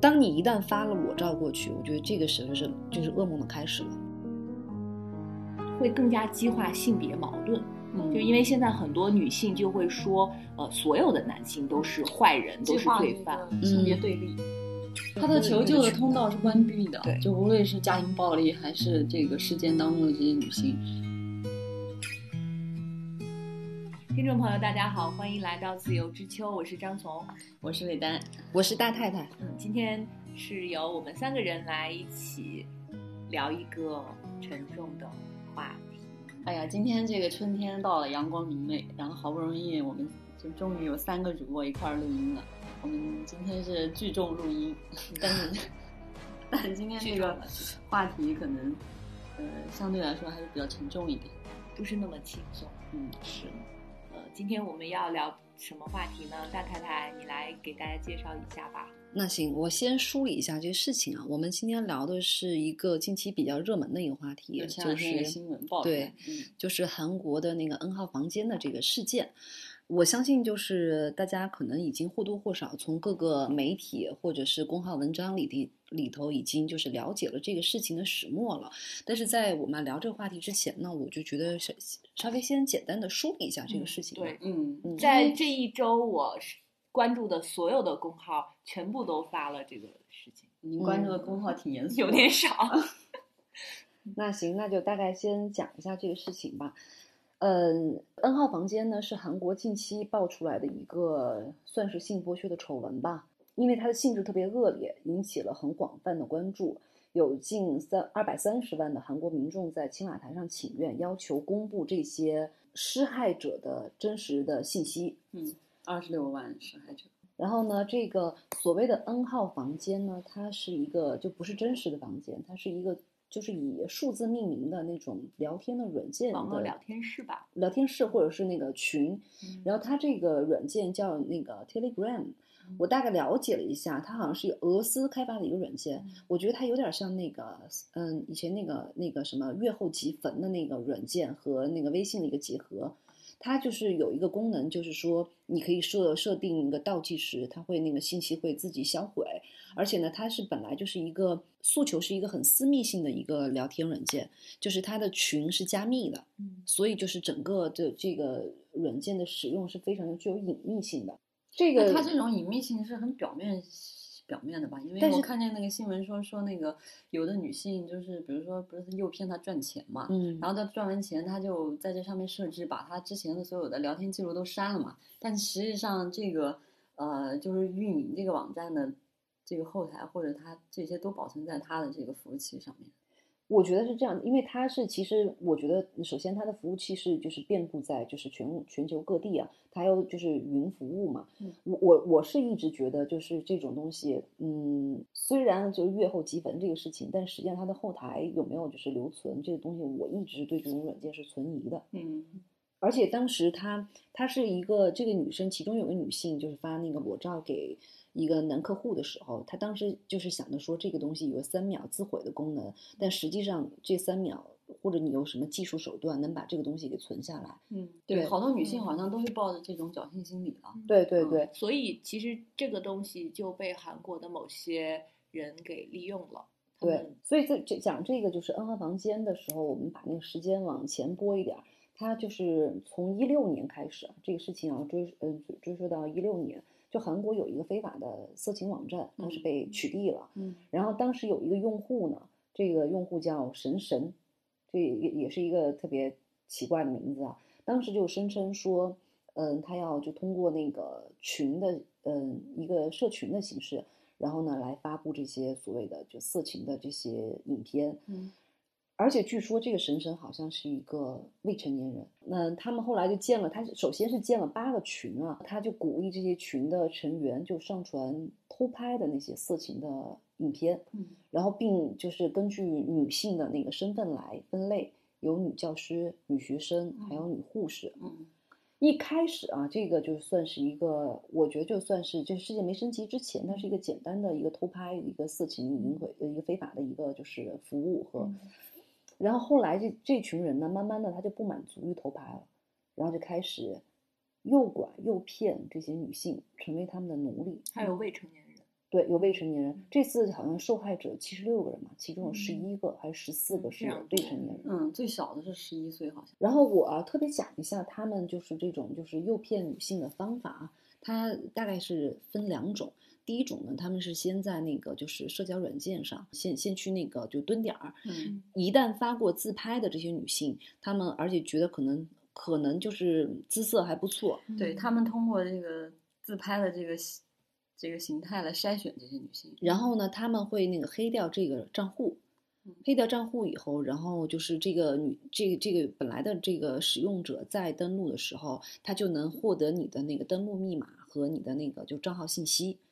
当你一旦发了裸照过去，我觉得这个时候是就是噩梦的开始了。会更加激化性别矛盾，嗯就因为现在很多女性就会说，呃，所有的男性都是坏人，都是罪犯。性别对立。他的求救的通道是关闭的，就无论是家庭暴力还是这个事件当中的这些女性，听众朋友，大家好，欢迎来到自由之秋，我是张从。我是魏丹，我是大太太，嗯，今天是由我们三个人来一起聊一个沉重的话题。哎呀，今天这个春天到了，阳光明媚，然后好不容易我们就终于有三个主播一块儿录音了。我们今天是聚众录音，但是 但今天这个话题可能呃相对来说还是比较沉重一点。不是那么轻松。嗯，是。呃，今天我们要聊什么话题呢？大太太，你来给大家介绍一下吧。那行，我先梳理一下这个事情啊。我们今天聊的是一个近期比较热门的一个话题，就是新闻爆出来对，嗯就是韩国的那个 N 号房间的这个事件。我相信，就是大家可能已经或多或少从各个媒体或者是公号文章里里里头已经就是了解了这个事情的始末了。但是在我们聊这个话题之前呢，我就觉得稍稍微先简单的梳理一下这个嗯事情吧。对嗯嗯在这一周，我关注的所有的公号全部都发了这个事情，您关注的公号挺严肃的，有点少。那行，那就大概先讲一下这个事情吧。嗯，N 号房间呢是韩国近期爆出来的一个算是性剥削的丑闻吧，因为它的性质特别恶劣，引起了很广泛的关注。有近三二百三十万的韩国民众在青瓦台上请愿，要求公布这些施害者的真实的信息。嗯，二十六万施害者。然后呢，这个所谓的 N 号房间呢，它是一个就不是真实的房间，它是一个就是以数字命名的那种聊天的软件的网络聊天室吧，聊天室或者是那个群。嗯然后它这个软件叫那个 Telegram，我大概了解了一下，它好像是俄罗斯开发的一个软件，我觉得它有点像那个嗯以前那个那个什么月后即焚的那个软件和那个微信的一个结合。它就是有一个功能，就是说你可以设设定一个倒计时，它会那个信息会自己销毁，而且呢，它是本来就是一个诉求是一个很私密性的一个聊天软件，就是它的群是加密的，嗯所以就是整个的这个软件的使用是非常的具有隐秘性的。这个那它这种隐秘性是很表面表面的吧？因为我看见那个新闻说说那个有的女性就是比如说不是诱骗他赚钱嘛，嗯，然后他赚完钱，他就在这上面设置把他之前的所有的聊天记录都删了嘛。但实际上这个呃就是运营这个网站的这个后台或者他这些都保存在他的这个服务器上面。我觉得是这样，因为它是其实我觉得首先它的服务器是就是遍布在就是全全球各地啊，它有就是云服务嘛。嗯我我我是一直觉得就是这种东西，嗯，虽然就是月后积分这个事情，但实际上它的后台有没有就是留存这个东西，我一直对这种软件是存疑的。嗯而且当时她她是一个这个女生，其中有个女性就是发那个裸照给一个男客户的时候，她当时就是想着说这个东西有三秒自毁的功能，但实际上这三秒或者你有什么技术手段能把这个东西给存下来？嗯，对对，好多女性嗯好像都是抱着这种侥幸心理了。嗯对对对，所以其实这个东西就被韩国的某些人给利用了。对，所以这这讲这个就是 N 号房间的时候，我们把那个时间往前拨一点儿，它就是从一六年开始啊，这个事情要追嗯追追溯到一六年，就韩国有一个非法的色情网站，它是嗯被取缔了，嗯。然后当时有一个用户呢，这个用户叫神神，这也也是一个特别奇怪的名字啊，当时就声称说，嗯，他要就通过那个群的嗯一个社群的形式。然后呢，来发布这些所谓的就色情的这些影片，嗯而且据说这个神神好像是一个未成年人。那他们后来就建了，他首先是建了八个群啊，他就鼓励这些群的成员就上传偷拍的那些色情的影片，嗯然后并就是根据女性的那个身份来分类，有女教师、女学生，还有女护士。嗯一开始啊，这个就算是一个，我觉得就算是这世界没升级之前，它是一个简单的一个偷拍、一个色情淫秽、呃一个非法的一个就是服务和。嗯然后后来这这群人呢，慢慢的他就不满足于头牌了，然后就开始诱拐、诱骗这些女性，成为他们的奴隶。还有未成年人，对，有未成年人。这次好像受害者七十六个人嘛，其中有十嗯一个还是十四个是未成年人。嗯，最小的是十一岁，好像。然后我啊特别讲一下他们就是这种就是诱骗女性的方法啊，它大概是分两种。第一种呢，他们是先在那个就是社交软件上先先去那个就蹲点儿，嗯一旦发过自拍的这些女性，她们而且觉得可能可能就是姿色还不错，对他们通过这个自拍的这个这个形态来筛选这些女性。然后呢，他们会那个黑掉这个账户嗯，黑掉账户以后，然后就是这个女这个这个本来的这个使用者在登录的时候，他就能获得你的那个登录密码和你的那个就账号信息嗯。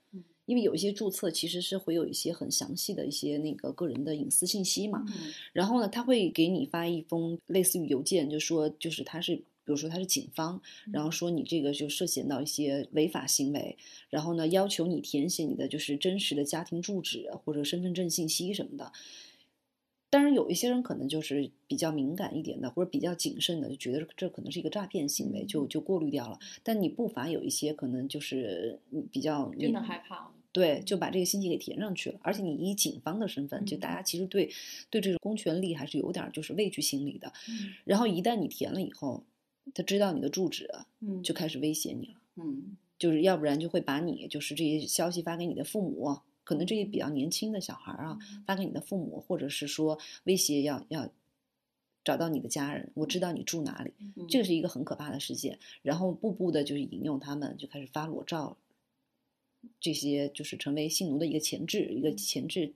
因为有一些注册其实是会有一些很详细的一些那个个人的隐私信息嘛，嗯然后呢，他会给你发一封类似于邮件，就说就是他是，比如说他是警方，然后说你这个就涉嫌到一些违法行为，然后呢要求你填写你的就是真实的家庭住址或者身份证信息什么的。当然，有一些人可能就是比较敏感一点的，或者比较谨慎的，就觉得这可能是一个诈骗行为，就就过滤掉了。但你不乏有一些可能就是比较真的你害怕。对，就把这个信息给填上去了。而且你以警方的身份，就大家其实对对这种公权力还是有点就是畏惧心理的。嗯然后一旦你填了以后，他知道你的住址，嗯就开始威胁你了。嗯就是要不然就会把你就是这些消息发给你的父母，可能这些比较年轻的小孩儿啊，发给你的父母，或者是说威胁要要找到你的家人，我知道你住哪里，嗯，这个是一个很可怕的事件。然后步步的就是引诱他们，就开始发裸照，这些就是成为性奴的一个前置一个前置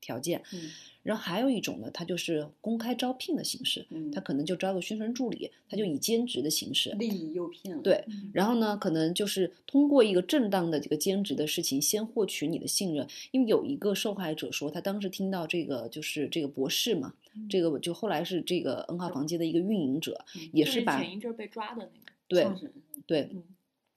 条件。嗯然后还有一种呢，他就是公开招聘的形式，嗯他可能就招个宣传助理，他就以兼职的形式，利益诱骗。对嗯然后呢，可能就是通过一个正当的这个兼职的事情，先获取你的信任。因为有一个受害者说，他当时听到这个就是这个博士嘛，这个就后来是这个 N 号房间的一个运营者，嗯就是把前一阵被抓的那个。对对嗯，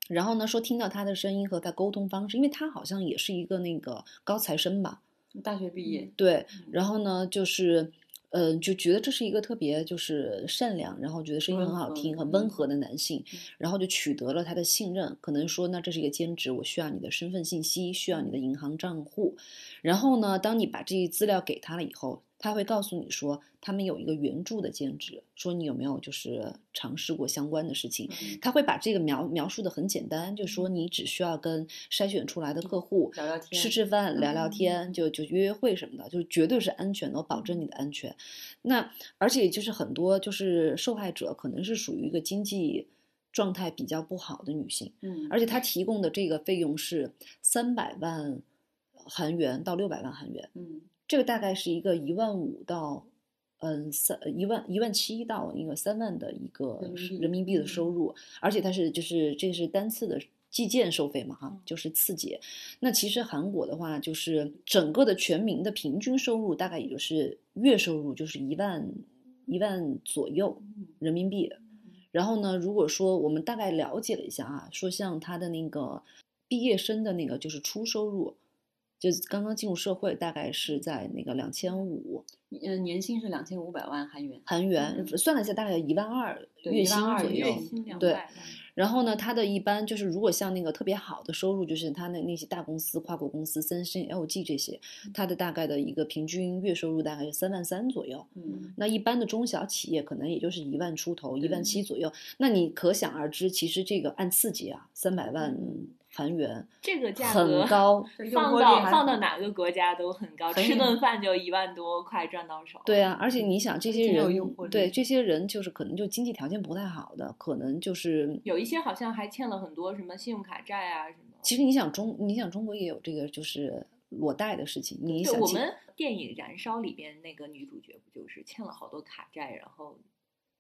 然后呢说听到他的声音和他沟通方式，因为他好像也是一个那个高材生吧，大学毕业，对嗯，然后呢，就是，嗯、就觉得这是一个特别就是善良，然后觉得声音很好听、很温和的男性嗯，然后就取得了他的信任。可能说，那这是一个兼职，我需要你的身份信息，需要你的银行账户。然后呢，当你把这些资料给他了以后，他会告诉你说，他们有一个援助的兼职，说你有没有就是尝试过相关的事情。嗯他会把这个描描述的很简单，就说你只需要跟筛选出来的客户聊聊天吃吃饭、聊聊嗯天，就就约约会什么的，就绝对是安全的，我保证你的安全。那而且就是很多就是受害者可能是属于一个经济状态比较不好的女性，嗯，而且他提供的这个费用是三百万韩元到六百万韩元，嗯这个大概是一个一万五到。嗯，三一万一万七到一个三万的一个人民币的收入，而且它是就是这个是单次的计件收费嘛哈嗯，就是次节。那其实韩国的话，就是整个的全民的平均收入大概也就是月收入就是一万一万左右嗯人民币。然后呢，如果说我们大概了解了一下啊，说像他的那个毕业生的那个就是初收入，就刚刚进入社会，大概是在那个两千五嗯，年薪是两千五百万韩元，韩元，嗯算了一下大概一万二月薪12,200左右月。薪两对。然后呢，他的一般就是如果像那个特别好的收入，就是他那那些大公司、跨国公司，三星、LG 这些，他的大概的一个平均月收入大概是三万三左右。嗯那一般的中小企业可能也就是一万出头，一万七左右。那你可想而知，其实这个按次级啊，三百万嗯韩元这个价格很高。放到放到哪个国家都很高，很吃顿饭就一万多块赚到手。对啊，而且你想，这些人对这些人就是可能就经济条件不太好的，可能就是有一些好像还欠了很多什么信用卡债啊什么。其实你想中，你想中国也有这个就是裸贷的事情。你想我们电影《燃烧》里边那个女主角不就是欠了好多卡债，然后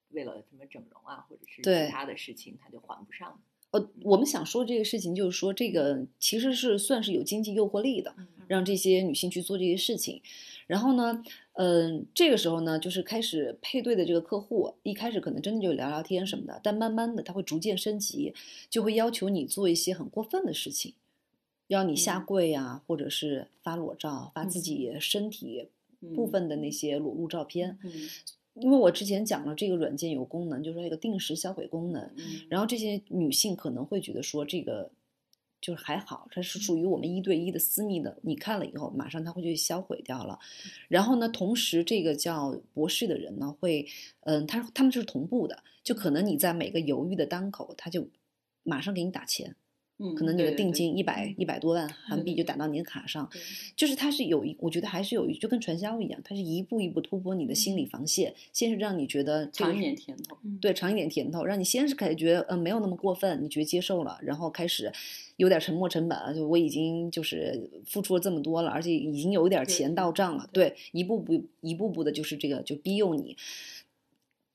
为了什么整容啊，或者是其他的事情，她就还不上。呃，我们想说这个事情，就是说这个其实是算是有经济诱惑力的，嗯让这些女性去做这些事情。然后呢，嗯、这个时候呢，就是开始配对的这个客户，一开始可能真的就聊聊天什么的，但慢慢的他会逐渐升级，就会要求你做一些很过分的事情，要你下嗯跪啊，或者是发裸照，发自嗯己身体嗯部分的那些裸露照片。嗯因为我之前讲了，这个软件有功能，就是说一个定时销毁功能。嗯然后这些女性可能会觉得说，这个就是还好，它是属于我们一对一的私密的，你看了以后，马上它会去销毁掉了。然后呢，同时这个叫博士的人呢，会，嗯，他他们是同步的，就可能你在每个犹豫的当口，他就马上给你打钱。嗯，可能你的定金一百一百多万 韩币就打到你的卡上，就是它是有一，我觉得还是有一，就跟传销一样，它是一步一步突破你的心理防线，先是让你觉得尝一点甜头。对，尝一点甜头，让你先是感觉嗯没有那么过分，你觉得接受了，然后开始有点沉没成本了，就我已经就是付出了这么多了，而且已经有一点钱到账了，对对，一步步一步步的，就是这个就逼诱你。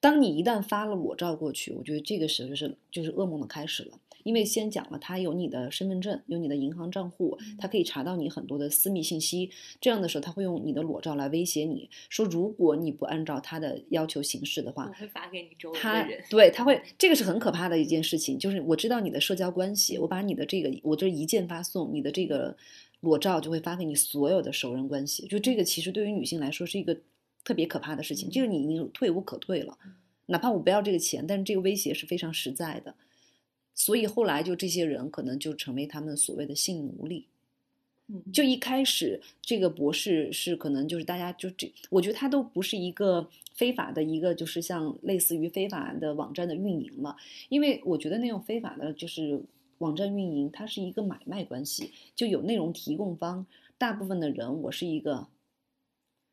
当你一旦发了裸照过去，我觉得这个时候就是就是噩梦的开始了，因为先讲了，他有你的身份证，有你的银行账户，他可以查到你很多的私密信息。这样的时候，他会用你的裸照来威胁你说，如果你不按照他的要求行事的话我，会发给你周围他的人。对他会，这个是很可怕的一件事情，就是我知道你的社交关系，我把你的这个，我这一键发送，你的这个裸照就会发给你所有的熟人关系，就这个其实对于女性来说是一个特别可怕的事情，就是你已经退无可退了，哪怕我不要这个钱，但是这个威胁是非常实在的，所以后来就这些人可能就成为他们所谓的性奴隶。嗯，就一开始这个博士是可能就是大家就这，我觉得他都不是一个非法的一个，就是像类似于非法的网站的运营了，因为我觉得那种非法的就是网站运营，它是一个买卖关系，就有内容提供方，大部分的人我是一个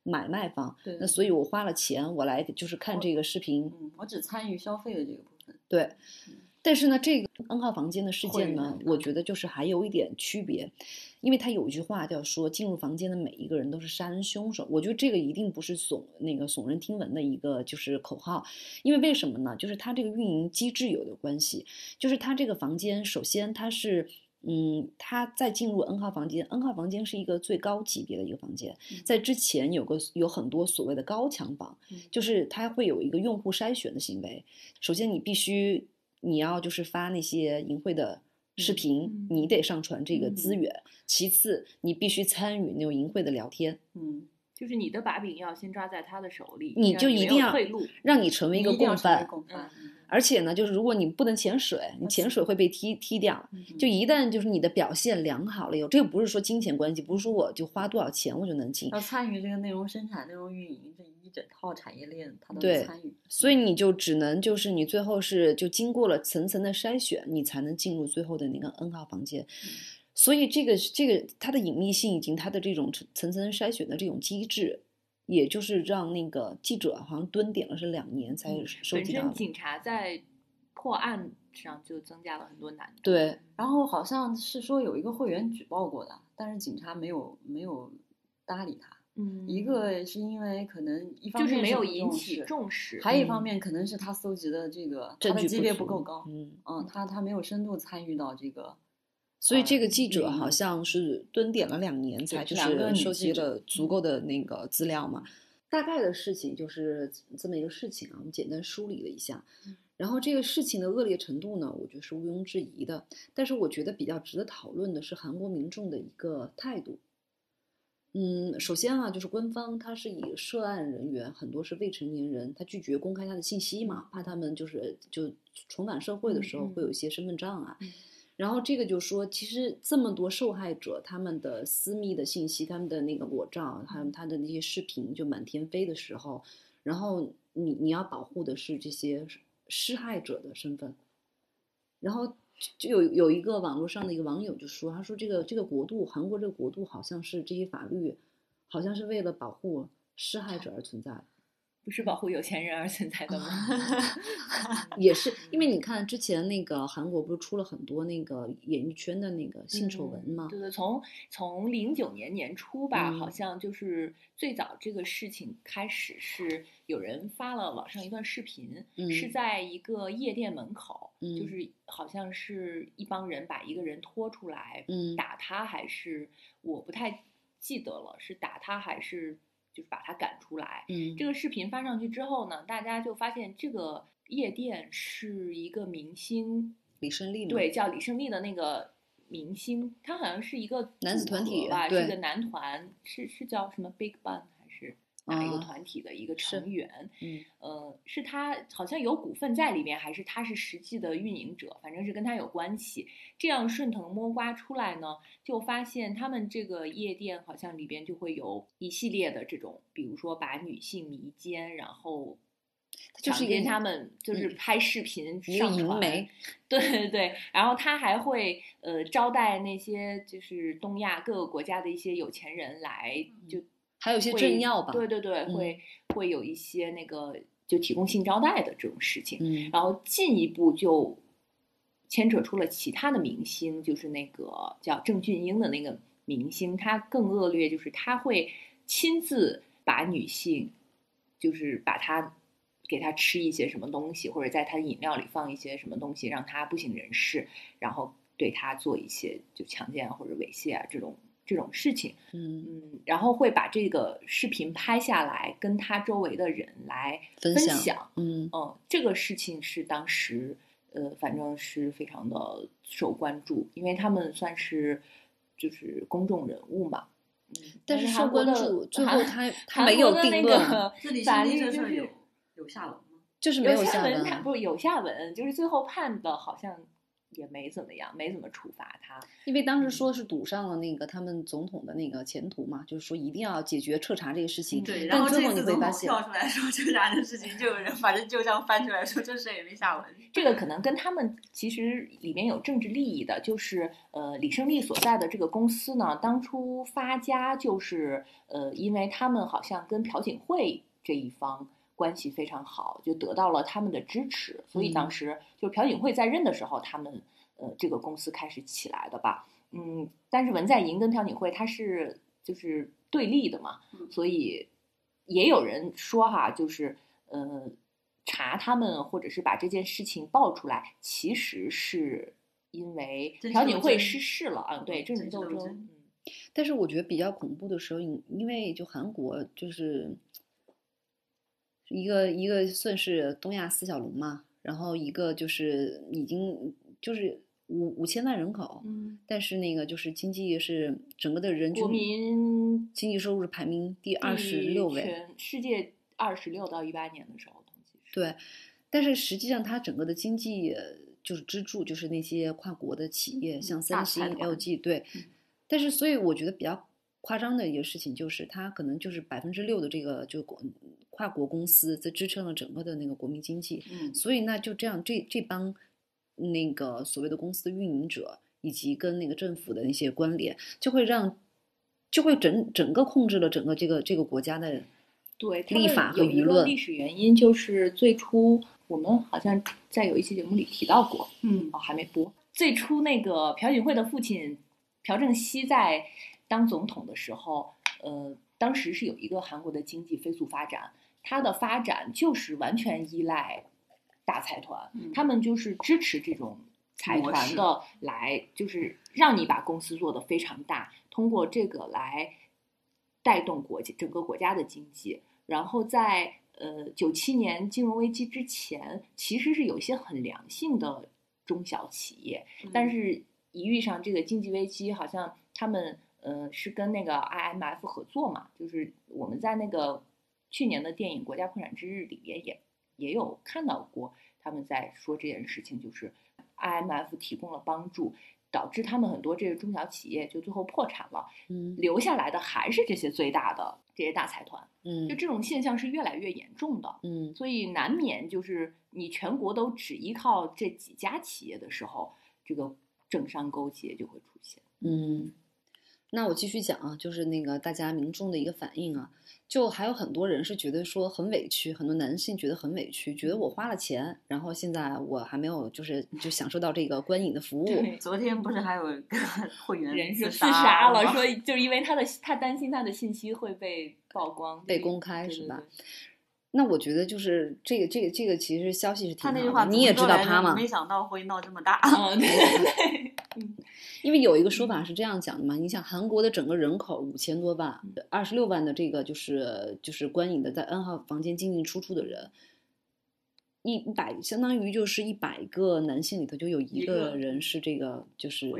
买卖方，对那所以我花了钱，我来就是看这个视频，嗯，我只参与消费的这个部分。对，但是呢，这个 N 号房间的事件呢，我觉得就是还有一点区别，因为他有一句话叫说，进入房间的每一个人都是杀人凶手。我觉得这个一定不是耸那个耸人听闻的一个就是口号，因为为什么呢？就是它这个运营机制有的关系，就是它这个房间，首先它是。嗯，他在进入 N 号房间，N 号房间是一个最高级别的一个房间，嗯在之前有个有很多所谓的高墙房，嗯就是他会有一个用户筛选的行为。首先，你必须你要就是发那些淫秽的视频，嗯你得上传这个资嗯源。其次，你必须参与那种淫秽的聊天，嗯，就是你的把柄要先抓在他的手里，你就一定要。让你成为一个共犯。共犯。而且呢，就是如果你不能潜水，你潜水会被踢踢掉。嗯就一旦就是你的表现良好了以后，这个不是说金钱关系，不是说我就花多少钱我就能进，要参与这个内容生产、内容运营这一整套产业链，他都参与。所以你就只能就是你最后是就经过了层层的筛选，你才能进入最后的那个 N 号房间。所以这个这个它的隐秘性以及它的这种层层层筛选的这种机制，也就是让那个记者好像蹲点了是两年才嗯收集到的。本身警察在破案上就增加了很多难度。对，然后好像是说有一个会员举报过的，但是警察没有没有搭理他。嗯，一个是因为可能一方就是没有引起重视，还有一嗯方面可能是他搜集的这个证据他的级别不够高，嗯，嗯，他他没有深度参与到这个，所以这个呃记者好像是蹲点了两年才就是收集了足够的那个资料嘛。大概的事情就是这么一个事情啊，我们简单梳理了一下。然后这个事情的恶劣程度呢，我觉得是毋庸置疑的。但是我觉得比较值得讨论的是韩国民众的一个态度。嗯，首先啊，就是官方他是以涉案人员很多是未成年人，他拒绝公开他的信息嘛，怕他们就是就重返社会的时候会有一些身份障碍。嗯然后这个就说，其实这么多受害者，他们的私密的信息、他们的那个裸照，还有他的那些视频就满天飞的时候，然后你你要保护的是这些施害者的身份。然后就有有一个网络上的一个网友就说，他说这个这个国度，韩国这个国度好像是这些法律，好像是为了保护施害者而存在的。不是保护有钱人而存在的吗？也是因为你看之前那个韩国不是出了很多那个演艺圈的那个性丑闻吗？对对，从从零九年年初吧，嗯好像就是最早这个事情开始是有人发了网上一段视频，嗯是在一个夜店门口，嗯就是好像是一帮人把一个人拖出来，嗯打他还是我不太记得了，是打他还是就是把他赶出来？嗯，这个视频发上去之后呢，大家就发现这个夜店是一个明星，李胜利嘛，对，叫李胜利的那个明星，他好像是一个男子团体吧，是个男团，是是叫什么 Big Bang 哪一个啊团体的一个成员，嗯呃，是他好像有股份在里面，还是他是实际的运营者，反正是跟他有关系。这样顺藤摸瓜出来呢，就发现他们这个夜店好像里边就会有一系列的这种，比如说把女性迷奸，然后就是一个他们，就是嗯拍视频上传。淫媒，对对 对，然后他还会呃招待那些就是东亚各个国家的一些有钱人来，就还有一些政要吧，对对对，嗯。会会有一些那个就提供性招待的这种事情，嗯。然后进一步就牵扯出了其他的明星，就是那个叫郑俊英的那个明星，他更恶劣，就是他会亲自把女性，就是把她给她吃一些什么东西，或者在她的饮料里放一些什么东西，让她不省人事，然后对她做一些就强奸啊或者猥亵啊这种这种事情。嗯，嗯，然后会把这个视频拍下来，跟他周围的人来分分享享。嗯嗯，这个事情是当时呃，反正是非常的受关注，因为他们算是就是公众人物嘛。嗯，但是受关注，最后他他没有定那论，法律就是这事儿有有下文吗？就是没有，下文不是有下文，就是最后判的好像也没怎么样，没怎么处罚他。因为当时嗯说是堵上了那个他们总统的那个前途嘛，就是说一定要解决彻查这个事情。对，然后但最后这次总统你会发现，跳出来说这啥的事情，就有人反正就这样翻出来说这事也没下文。这个可能跟他们其实里面有政治利益的，就是呃，李胜利所在的这个公司呢，当初发家就是呃，因为他们好像跟朴槿惠这一方关系非常好，就得到了他们的支持，所以当嗯时就是朴槿惠在任的时候，他们呃这个公司开始起来的吧。嗯，但是文在寅跟朴槿惠他是就是对立的嘛，嗯所以也有人说哈，就是呃，查他们或者是把这件事情爆出来，其实是因为朴槿惠失势了啊，对政治斗争。政治斗争嗯但是我觉得比较恐怖的时候，因因为就韩国就是一个一个算是东亚四小龙嘛，然后一个就是已经就是五五千万人口，嗯，但是那个就是经济是整个的人均国民经济收入是排名第二十六位，全世界二十六到一八年的时候统计。对，但是实际上它整个的经济呃就是支柱就是那些跨国的企业，像三星、LG，对嗯。但是所以我觉得比较夸张的一个事情就是，它可能就是百分之六的这个就国跨国公司在支撑了整个的那个国民经济，嗯，所以那就这样，这这帮那个所谓的公司的运营者以及跟那个政府的那些关联，就会让就会整整个控制了整个这个这个国家的对，他立法和舆论历史原因，就是最初我们好像在有一期节目里提到过，嗯哦，还没播。最初那个朴槿惠的父亲朴正熙在当总统的时候，呃，当时是有一个韩国的经济飞速发展，它的发展就是完全依赖大财团，嗯他们就是支持这种财团的来，就是让你把公司做得非常大，通过这个来带动国家整个国家的经济。然后在呃九七年金融危机之前，其实是有一些很良性的中小企业，但是一遇上这个经济危机，好像他们呃是跟那个 IMF 合作嘛，就是我们在那个去年的电影《国家破产之日》里边也也有看到过，他们在说这件事情，就是 IMF 提供了帮助。导致他们很多这个中小企业就最后破产了，嗯留下来的还是这些最大的这些大财团，嗯就这种现象是越来越严重的。嗯所以难免就是你全国都只依靠这几家企业的时候，这个政商勾结就会出现。嗯，那我继续讲啊，就是那个大家民众的一个反应啊，就还有很多人是觉得说很委屈，很多男性觉得很委屈，觉得我花了钱，然后现在我还没有就是就享受到这个观影的服务，对昨天不是还有一个 会员自人是自杀了，说就是因为他的他担心他的信息会被曝光、被公开是吧？？对对那我觉得就是这个这个这个其实消息是挺好的，他那句话你也知道他吗，没想到会闹这么大。嗯，对 对对，因为有一个说法是这样讲的嘛，你想韩国的整个人口五千多万，二十六万的这个就是就是观影的在 N 号房间进进出出的人，一百相当于就是一百个男性里头就有一一个个人是这个就是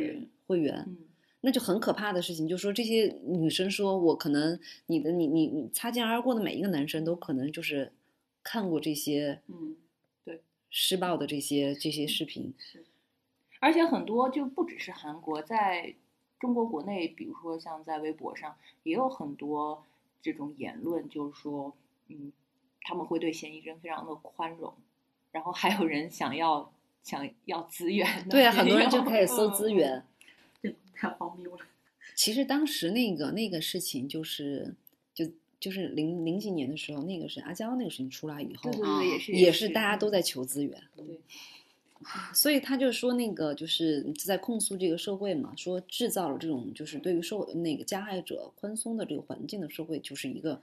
会员。嗯。那就很可怕的事情，就是说这些女生说，我可能你的你你你擦肩而过的每一个男生都可能就是看过这些嗯，施暴的这些这些视频，是，而且很多就不只是韩国，在中国国内，比如说像在微博上，也有很多这种言论，就是说，嗯，他们会对嫌疑人非常的宽容，然后还有人想要想要资源，对啊，很多人就开始搜资。嗯源。这太荒谬了。其实当时那个那个事情就是就就是零零几年的时候，那个是阿娇那个事情出来以后对，对对，也是也是大家都在求资源。对，所以他就说那个就是在控诉这个社会嘛，说制造了这种就是对于受那个加害者宽松的这个环境的社会，就是一个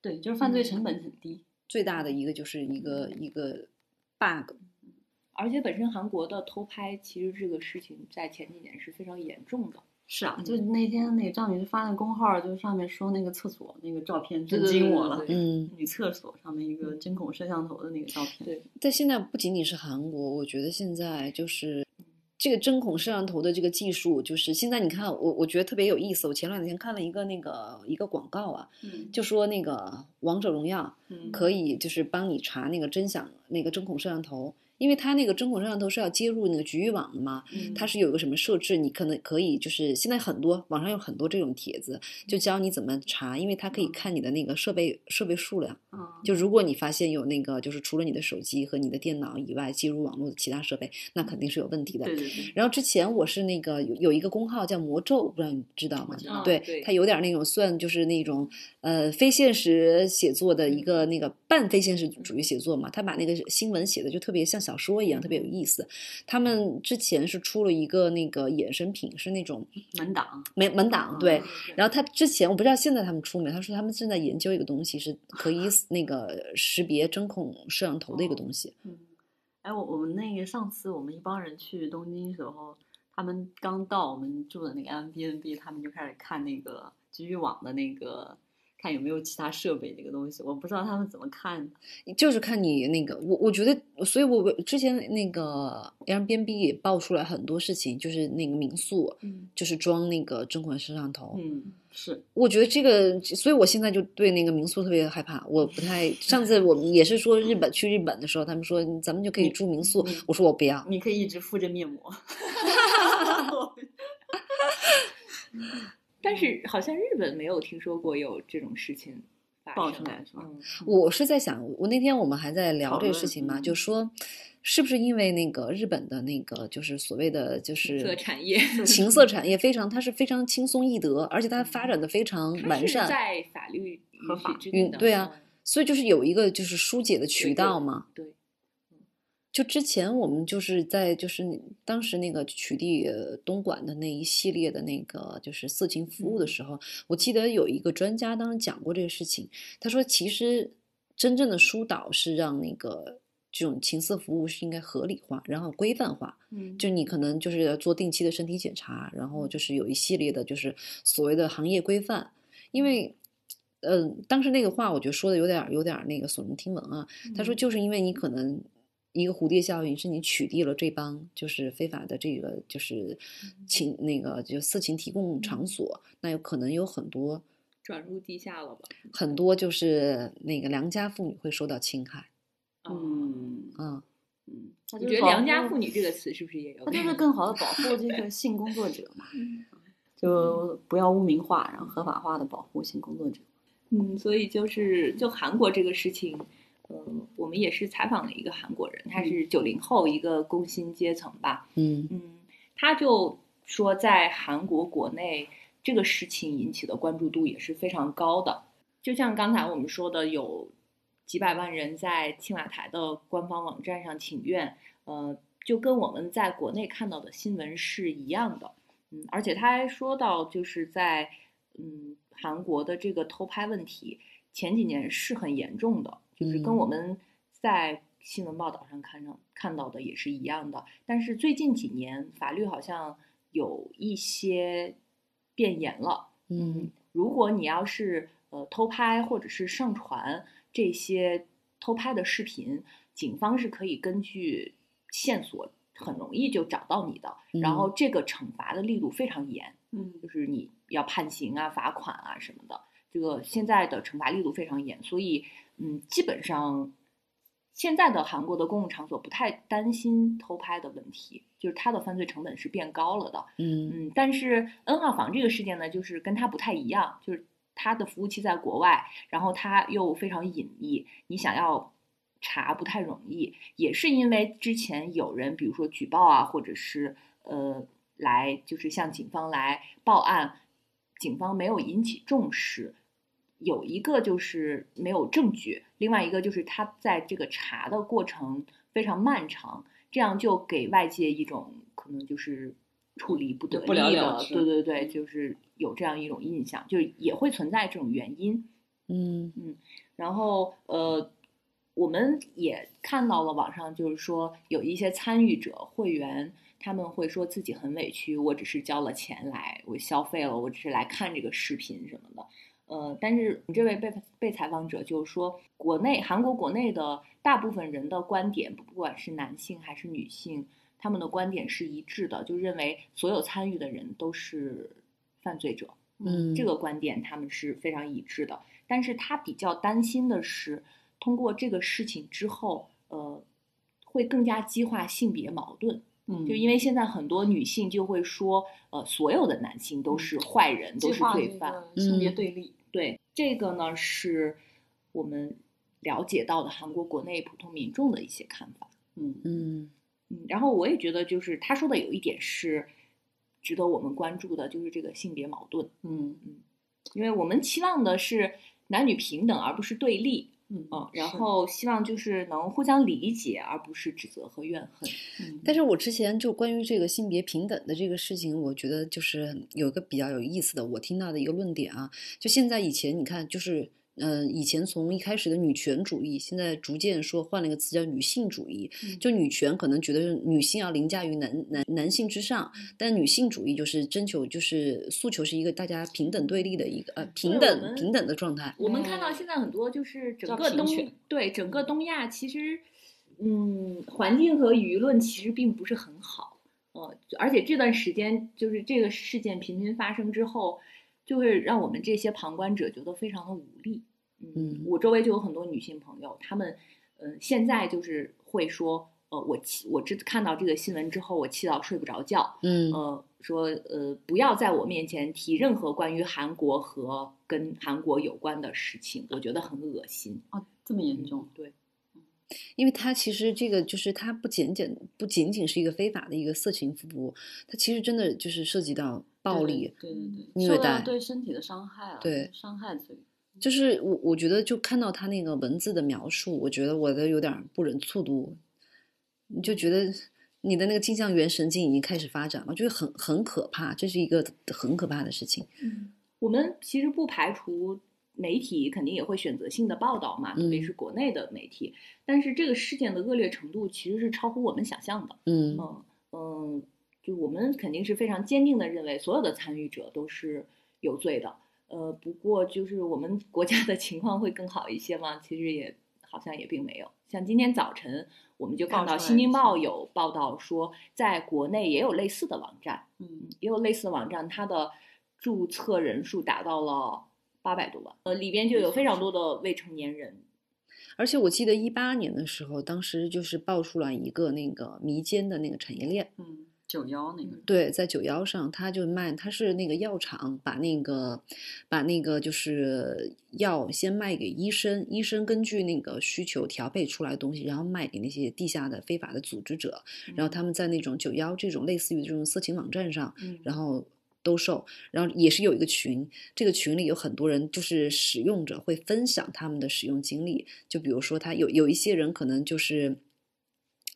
对，就是犯罪成本很低。最大的一个就是一个一个 bug。而且本身韩国的偷拍，其实这个事情在前几年是非常严重的。是啊，嗯就那天那个张女士发那公号，就上面说那个厕所那个照片震惊我了。对对嗯，女厕所上面一个针孔摄像头的那个照片。对但现在不仅仅是韩国，我觉得现在就是这个针孔摄像头的这个技术，就是现在你看我我觉得特别有意思。我前两天看了一个那个一个广告啊，嗯，就说那个王者荣耀嗯可以就是帮你查那个真相那个针孔摄像头。因为它那个针孔摄像头是要接入那个局域网的嘛，嗯它是有一个什么设置，你可能可以就是现在很多网上有很多这种帖子，就教你怎么查，因为它可以看你的那个设备设备数量。啊就如果你发现有那个就是除了你的手机和你的电脑以外接入网络的其他设备，那肯定是有问题的。对对对，然后之前我是那个有有一个公号叫魔咒，不知道你知道吗对它有点那种算就是那种呃非现实写作的一个那个半非现实主义写作嘛，他把那个新闻写的就特别像小说一样，特别有意思。他们之前是出了一个那个衍生品，是那种门档。门门档，嗯对。对然后他之前我不知道现在他们出没，他说他们正在研究一个东西，是可以 那个识别针孔摄像头的一个东西。嗯，哎，我我们那个上次我们一帮人去东京时候，他们刚到我们住的那个 M B N B，他们就开始看那个局域网的那个，看有没有其他设备这个东西。我不知道他们怎么看的。就是看你那个，我我觉得，所以我之前那个 Airbnb 也爆出来很多事情，就是那个民宿，嗯，就是装那个针孔摄像头。嗯，是，我觉得这个，所以我现在就对那个民宿特别害怕。我不太，上次我们也是说日本去日本的时候，他们说咱们就可以住民宿，我说我不要。你可以一直敷着面膜。但是好像日本没有听说过有这种事情发生爆出来是吧嗯。我是在想，我那天我们还在聊这个事情嘛，嗯。就说是不是因为那个日本的那个就是所谓的就是色产业 情色产业非常，它是非常轻松易得，而且它发展的非常完善，在法律允合法许之内。嗯对啊嗯，所以就是有一个就是疏解的渠对道嘛。对，就之前我们就是在就是那当时那个取缔呃东莞的那一系列的那个就是色情服务的时候，我记得有一个专家当时讲过这个事情，他说其实真正的疏导是让那个这种情色服务是应该合理化，然后规范化。嗯，就你可能就是做定期的身体检查，然后就是有一系列的，就是所谓的行业规范。因为，嗯、当时那个话我觉得说的有点有点那个耸人听闻啊。他说，就是因为你可能一个蝴蝶效应，是你取缔了这帮就是非法的这个就是情那个就色情提供场所，那有可能有很多转入地下了吧？很多就是那个良家妇女会受到侵害嗯嗯。嗯，我觉得“良家妇女”这个词是不是也有它？就是更好的保护这个性工作者嘛，就不要污名化，然后合法化的保护性工作者。嗯，所以就是就韩国这个事情，嗯，我们也是采访了一个韩国人，他是九零后一个工薪阶层吧，嗯。嗯，他就说在韩国国内这个事情引起的关注度也是非常高的，就像刚才我们说的，有几百万人在青瓦台的官方网站上请愿，呃，就跟我们在国内看到的新闻是一样的，嗯，而且他还说到，就是在嗯韩国的这个偷拍问题，前几年是很严重的，就是跟嗯我们在新闻报道上看上看到的也是一样的。但是最近几年法律好像有一些变严了，嗯如果你要是呃偷拍或者是上传这些偷拍的视频，警方是可以根据线索很容易就找到你的，然后这个惩罚的力度非常严。嗯就是你要判刑啊、罚款啊什么的。这个现在的惩罚力度非常严，所以嗯，基本上现在的韩国的公共场所不太担心偷拍的问题，就是它的犯罪成本是变高了的。嗯嗯，但是 N 号房这个事件呢，就是跟它不太一样，就是它的服务器在国外，然后它又非常隐秘，你想要查不太容易，也是因为之前有人，比如说举报啊，或者是呃来就是向警方来报案，警方没有引起重视。有一个就是没有证据，另外一个就是他在这个查的过程非常漫长，这样就给外界一种可能就是处理不得力的，对对对，就是有这样一种印象，就是也会存在这种原因。嗯嗯然后呃，我们也看到了网上就是说有一些参与者会员。他们会说自己很委屈，我只是交了钱来，我消费了，我只是来看这个视频什么的。呃，但是这位被被采访者就是说，国内韩国国内的大部分人的观点，不管是男性还是女性，他们的观点是一致的，就认为所有参与的人都是犯罪者。嗯，这个观点他们是非常一致的。但是他比较担心的是，通过这个事情之后，呃，会更加激化性别矛盾。嗯，就因为现在很多女性就会说，呃，所有的男性都是坏人，都是罪犯。性别嗯对立。对，这个呢是我们了解到的韩国国内普通民众的一些看法。嗯嗯嗯，然后我也觉得，就是他说的有一点是值得我们关注的，就是这个性别矛盾，嗯嗯因为我们期望的是男女平等，而不是对立。嗯嗯，然后希望就是能互相理解，而不是指责和怨恨。嗯但是我之前就关于这个性别平等的这个事情，我觉得就是有一个比较有意思的，我听到的一个论点啊，就现在以前你看，就是嗯、呃以前从一开始的女权主义，现在逐渐说换了一个词叫女性主义。嗯就女权可能觉得女性要凌驾于男男男性之上，但女性主义就是征求就是诉求是一个大家平等对立的一个呃平等平等的状态。我们看到现在很多就是整个东对整个东亚其实，嗯，环境和舆论其实并不是很好，哦，而且这段时间就是这个事件频频发生之后，就会让我们这些旁观者觉得非常的无力。嗯我周围就有很多女性朋友，她们，呃，现在就是会说，呃，我气，我这看到这个新闻之后，我气到睡不着觉，嗯呃，说呃，不要在我面前提任何关于韩国和跟韩国有关的事情，我觉得很恶心。啊，这么严重？对，因为它其实这个就是它不仅仅不仅仅是一个非法的一个色情服务，它其实真的就是涉及到暴力。对对对，虐待对身体的伤害啊，对伤害罪。就是我我觉得就看到他那个文字的描述，我觉得我都有点不忍卒读，你就觉得你的那个镜像元神经已经开始发展了，就是很很可怕，这是一个很可怕的事情。我们其实不排除媒体肯定也会选择性的报道嘛，特别嗯是国内的媒体，但是这个事件的恶劣程度其实是超乎我们想象的。嗯嗯嗯，就我们肯定是非常坚定的认为所有的参与者都是有罪的。呃，不过就是我们国家的情况会更好一些吗？其实也好像也并没有。像今天早晨，我们就看到《新京报》有报道说，在国内也有类似的网站，嗯也有类似的网站，它的注册人数达到了八百多万，呃，里边就有非常多的未成年人。而且我记得一八年的时候，当时就是爆出了一个那个迷奸的那个产业链。嗯，九幺那个，对，在九幺上，他就卖，他是那个药厂把那个把那个就是药先卖给医生，医生根据那个需求调配出来的东西，然后卖给那些地下的非法的组织者，然后他们在那种九幺这种类似于这种色情网站上，嗯。然后兜售，然后也是有一个群，这个群里有很多人，就是使用者会分享他们的使用经历，就比如说他有有一些人可能就是。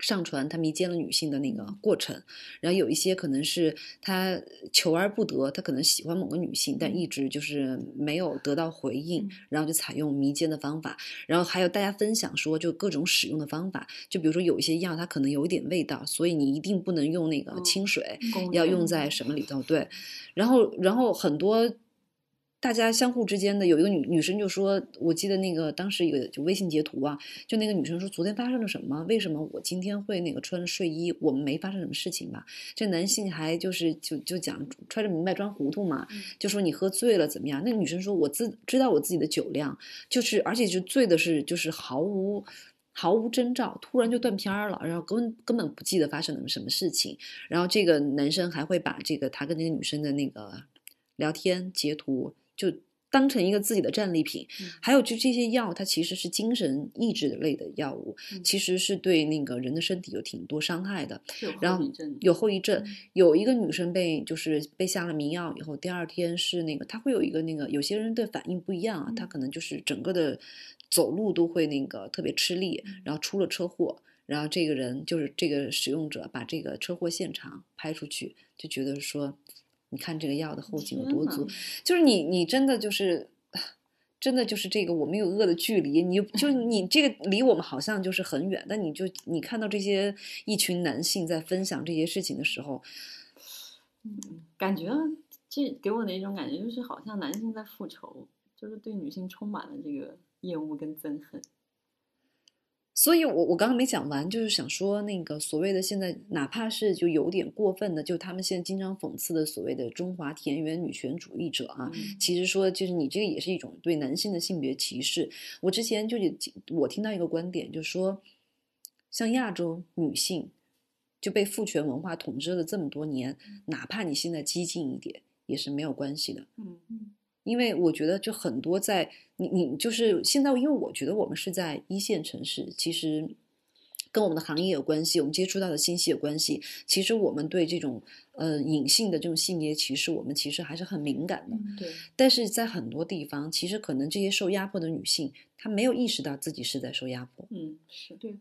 上传他迷奸了女性的那个过程，然后有一些可能是他求而不得，他可能喜欢某个女性，但一直就是没有得到回应嗯，然后就采用迷奸的方法，然后还有大家分享说就各种使用的方法，就比如说有一些药它可能有一点味道，所以你一定不能用那个嗯清水，公要用在什么里。头？对，然后然后很多大家相互之间的有一个女女生就说，我记得那个当时有就微信截图啊，就那个女生说昨天发生了什么？为什么我今天会那个穿睡衣？我们没发生什么事情吧？这男性还就是就就讲揣着明白装糊涂嘛，就说你喝醉了怎么样？那个女生说我自知道我自己的酒量，就是而且就醉的是就是毫无。毫无征兆，突然就断片儿了，然后根根本不记得发生了什么事情。然后这个男生还会把这个他跟那个女生的那个聊天截图，就当成一个自己的战利品。还有就这些药，它其实是精神抑制类的药物，其实是对那个人的身体有挺多伤害的。然后有后遗症，有一个女生被就是被下了迷药以后，第二天是那个她会有一个那个有些人的反应不一样啊，她可能就是整个的。走路都会那个特别吃力，然后出了车祸，然后这个人就是这个使用者把这个车祸现场拍出去，就觉得说，你看这个药的后劲有多足，就是你你真的就是真的就是这个我们有恶的距离，你就你这个离我们好像就是很远，但你就你看到这些一群男性在分享这些事情的时候，嗯，感觉这给我的一种感觉就是好像男性在复仇，就是对女性充满了这个。厌恶跟憎恨，所以我我刚刚没讲完，就是想说那个所谓的现在，哪怕是就有点过分的，就他们现在经常讽刺的所谓的中华田园女权主义者啊，其实说就是你这个也是一种对男性的性别歧视。我之前就是我听到一个观点，就说像亚洲女性就被父权文化统治了这么多年，哪怕你现在激进一点也是没有关系的。嗯嗯。因为我觉得，就很多在你你就是现在，因为我觉得我们是在一线城市，其实跟我们的行业有关系，我们接触到的信息有关系。其实我们对这种呃隐性的这种性别歧视，我们其实还是很敏感的。对。但是在很多地方，其实可能这些受压迫的女性，她没有意识到自己是在受压迫。嗯，是对。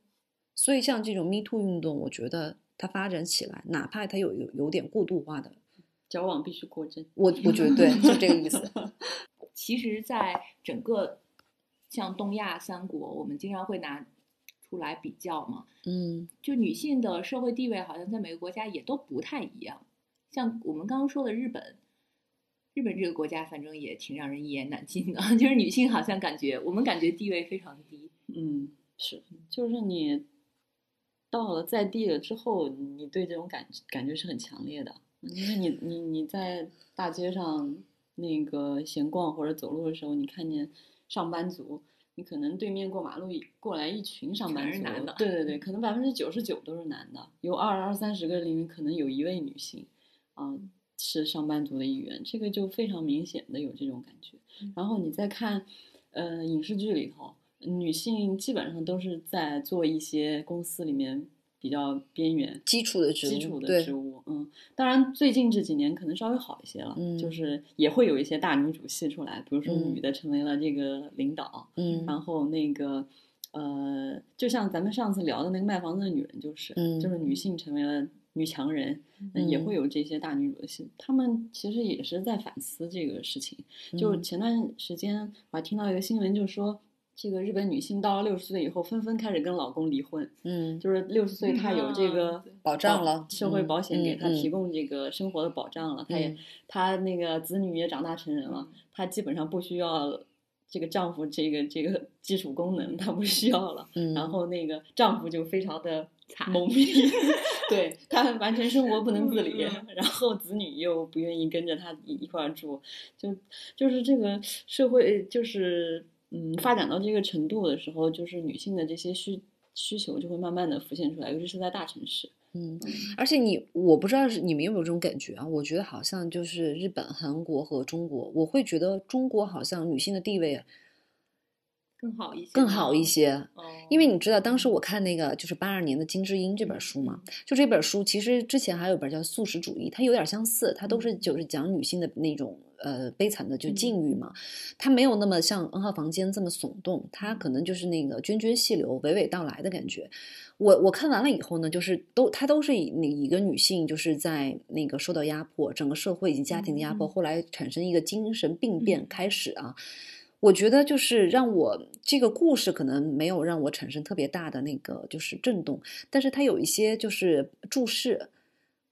所以像这种 Me Too 运动，我觉得它发展起来，哪怕它有有有点过度化的。矫枉必须过正，我我觉得对，就这个意思。其实，在整个像东亚三国，我们经常会拿出来比较嘛。嗯，就女性的社会地位，好像在每个国家也都不太一样。像我们刚刚说的日本，日本这个国家，反正也挺让人一言难尽的，就是女性好像感觉我们感觉地位非常低。嗯，是，就是你到了在地了之后，你对这种感感觉是很强烈的。因为你你你在大街上那个闲逛或者走路的时候，你看见上班族，你可能对面过马路过来一群上班族，对对对，可能百分之九十九都是男的，有二二三十个里面可能有一位女性，啊，是上班族的一员，这个就非常明显的有这种感觉。然后你再看，呃，影视剧里头，女性基本上都是在做一些公司里面。比较边缘、基础的职基础的职务，嗯，当然最近这几年可能稍微好一些了，嗯，就是也会有一些大女主戏出来，比如说女的成为了这个领导，嗯，然后那个呃，就像咱们上次聊的那个卖房子的女人，就是，嗯，就是女性成为了女强人，也会有这些大女主的戏，他们其实也是在反思这个事情。就前段时间我还听到一个新闻，就说。这个日本女性到了六十岁以后，纷纷开始跟老公离婚。嗯，就是六十岁，她有这个保障了，社会保险给她提供这个生活的保障了。她也，她那个子女也长大成人了，她基本上不需要这个丈夫这个这个基础功能，她不需要了。嗯，然后那个丈夫就非常的懵逼，对她完全生活不能自理，然后子女又不愿意跟着她一一块住，就就是这个社会就是。嗯，发展到这个程度的时候，就是女性的这些需需求就会慢慢的浮现出来，尤其是在大城市。嗯，而且你，我不知道是你们有没有这种感觉啊？我觉得好像就是日本、韩国和中国，我会觉得中国好像女性的地位。更好一些，更好一些。哦因为你知道，当时我看那个就是八二年的金智英这本书嘛，就这本书，其实之前还有本叫《素食主义》，它有点相似，它都是就是讲女性的那种呃悲惨的就境遇嘛。它没有那么像《N 号房间》这么耸动，它可能就是那个涓涓细流、娓娓道来的感觉。我我看完了以后呢，就是都它都是以那一个女性就是在那个受到压迫，整个社会以及家庭的压迫，后来产生一个精神病变开始啊。我觉得就是让我这个故事可能没有让我产生特别大的那个就是震动，但是它有一些就是注释，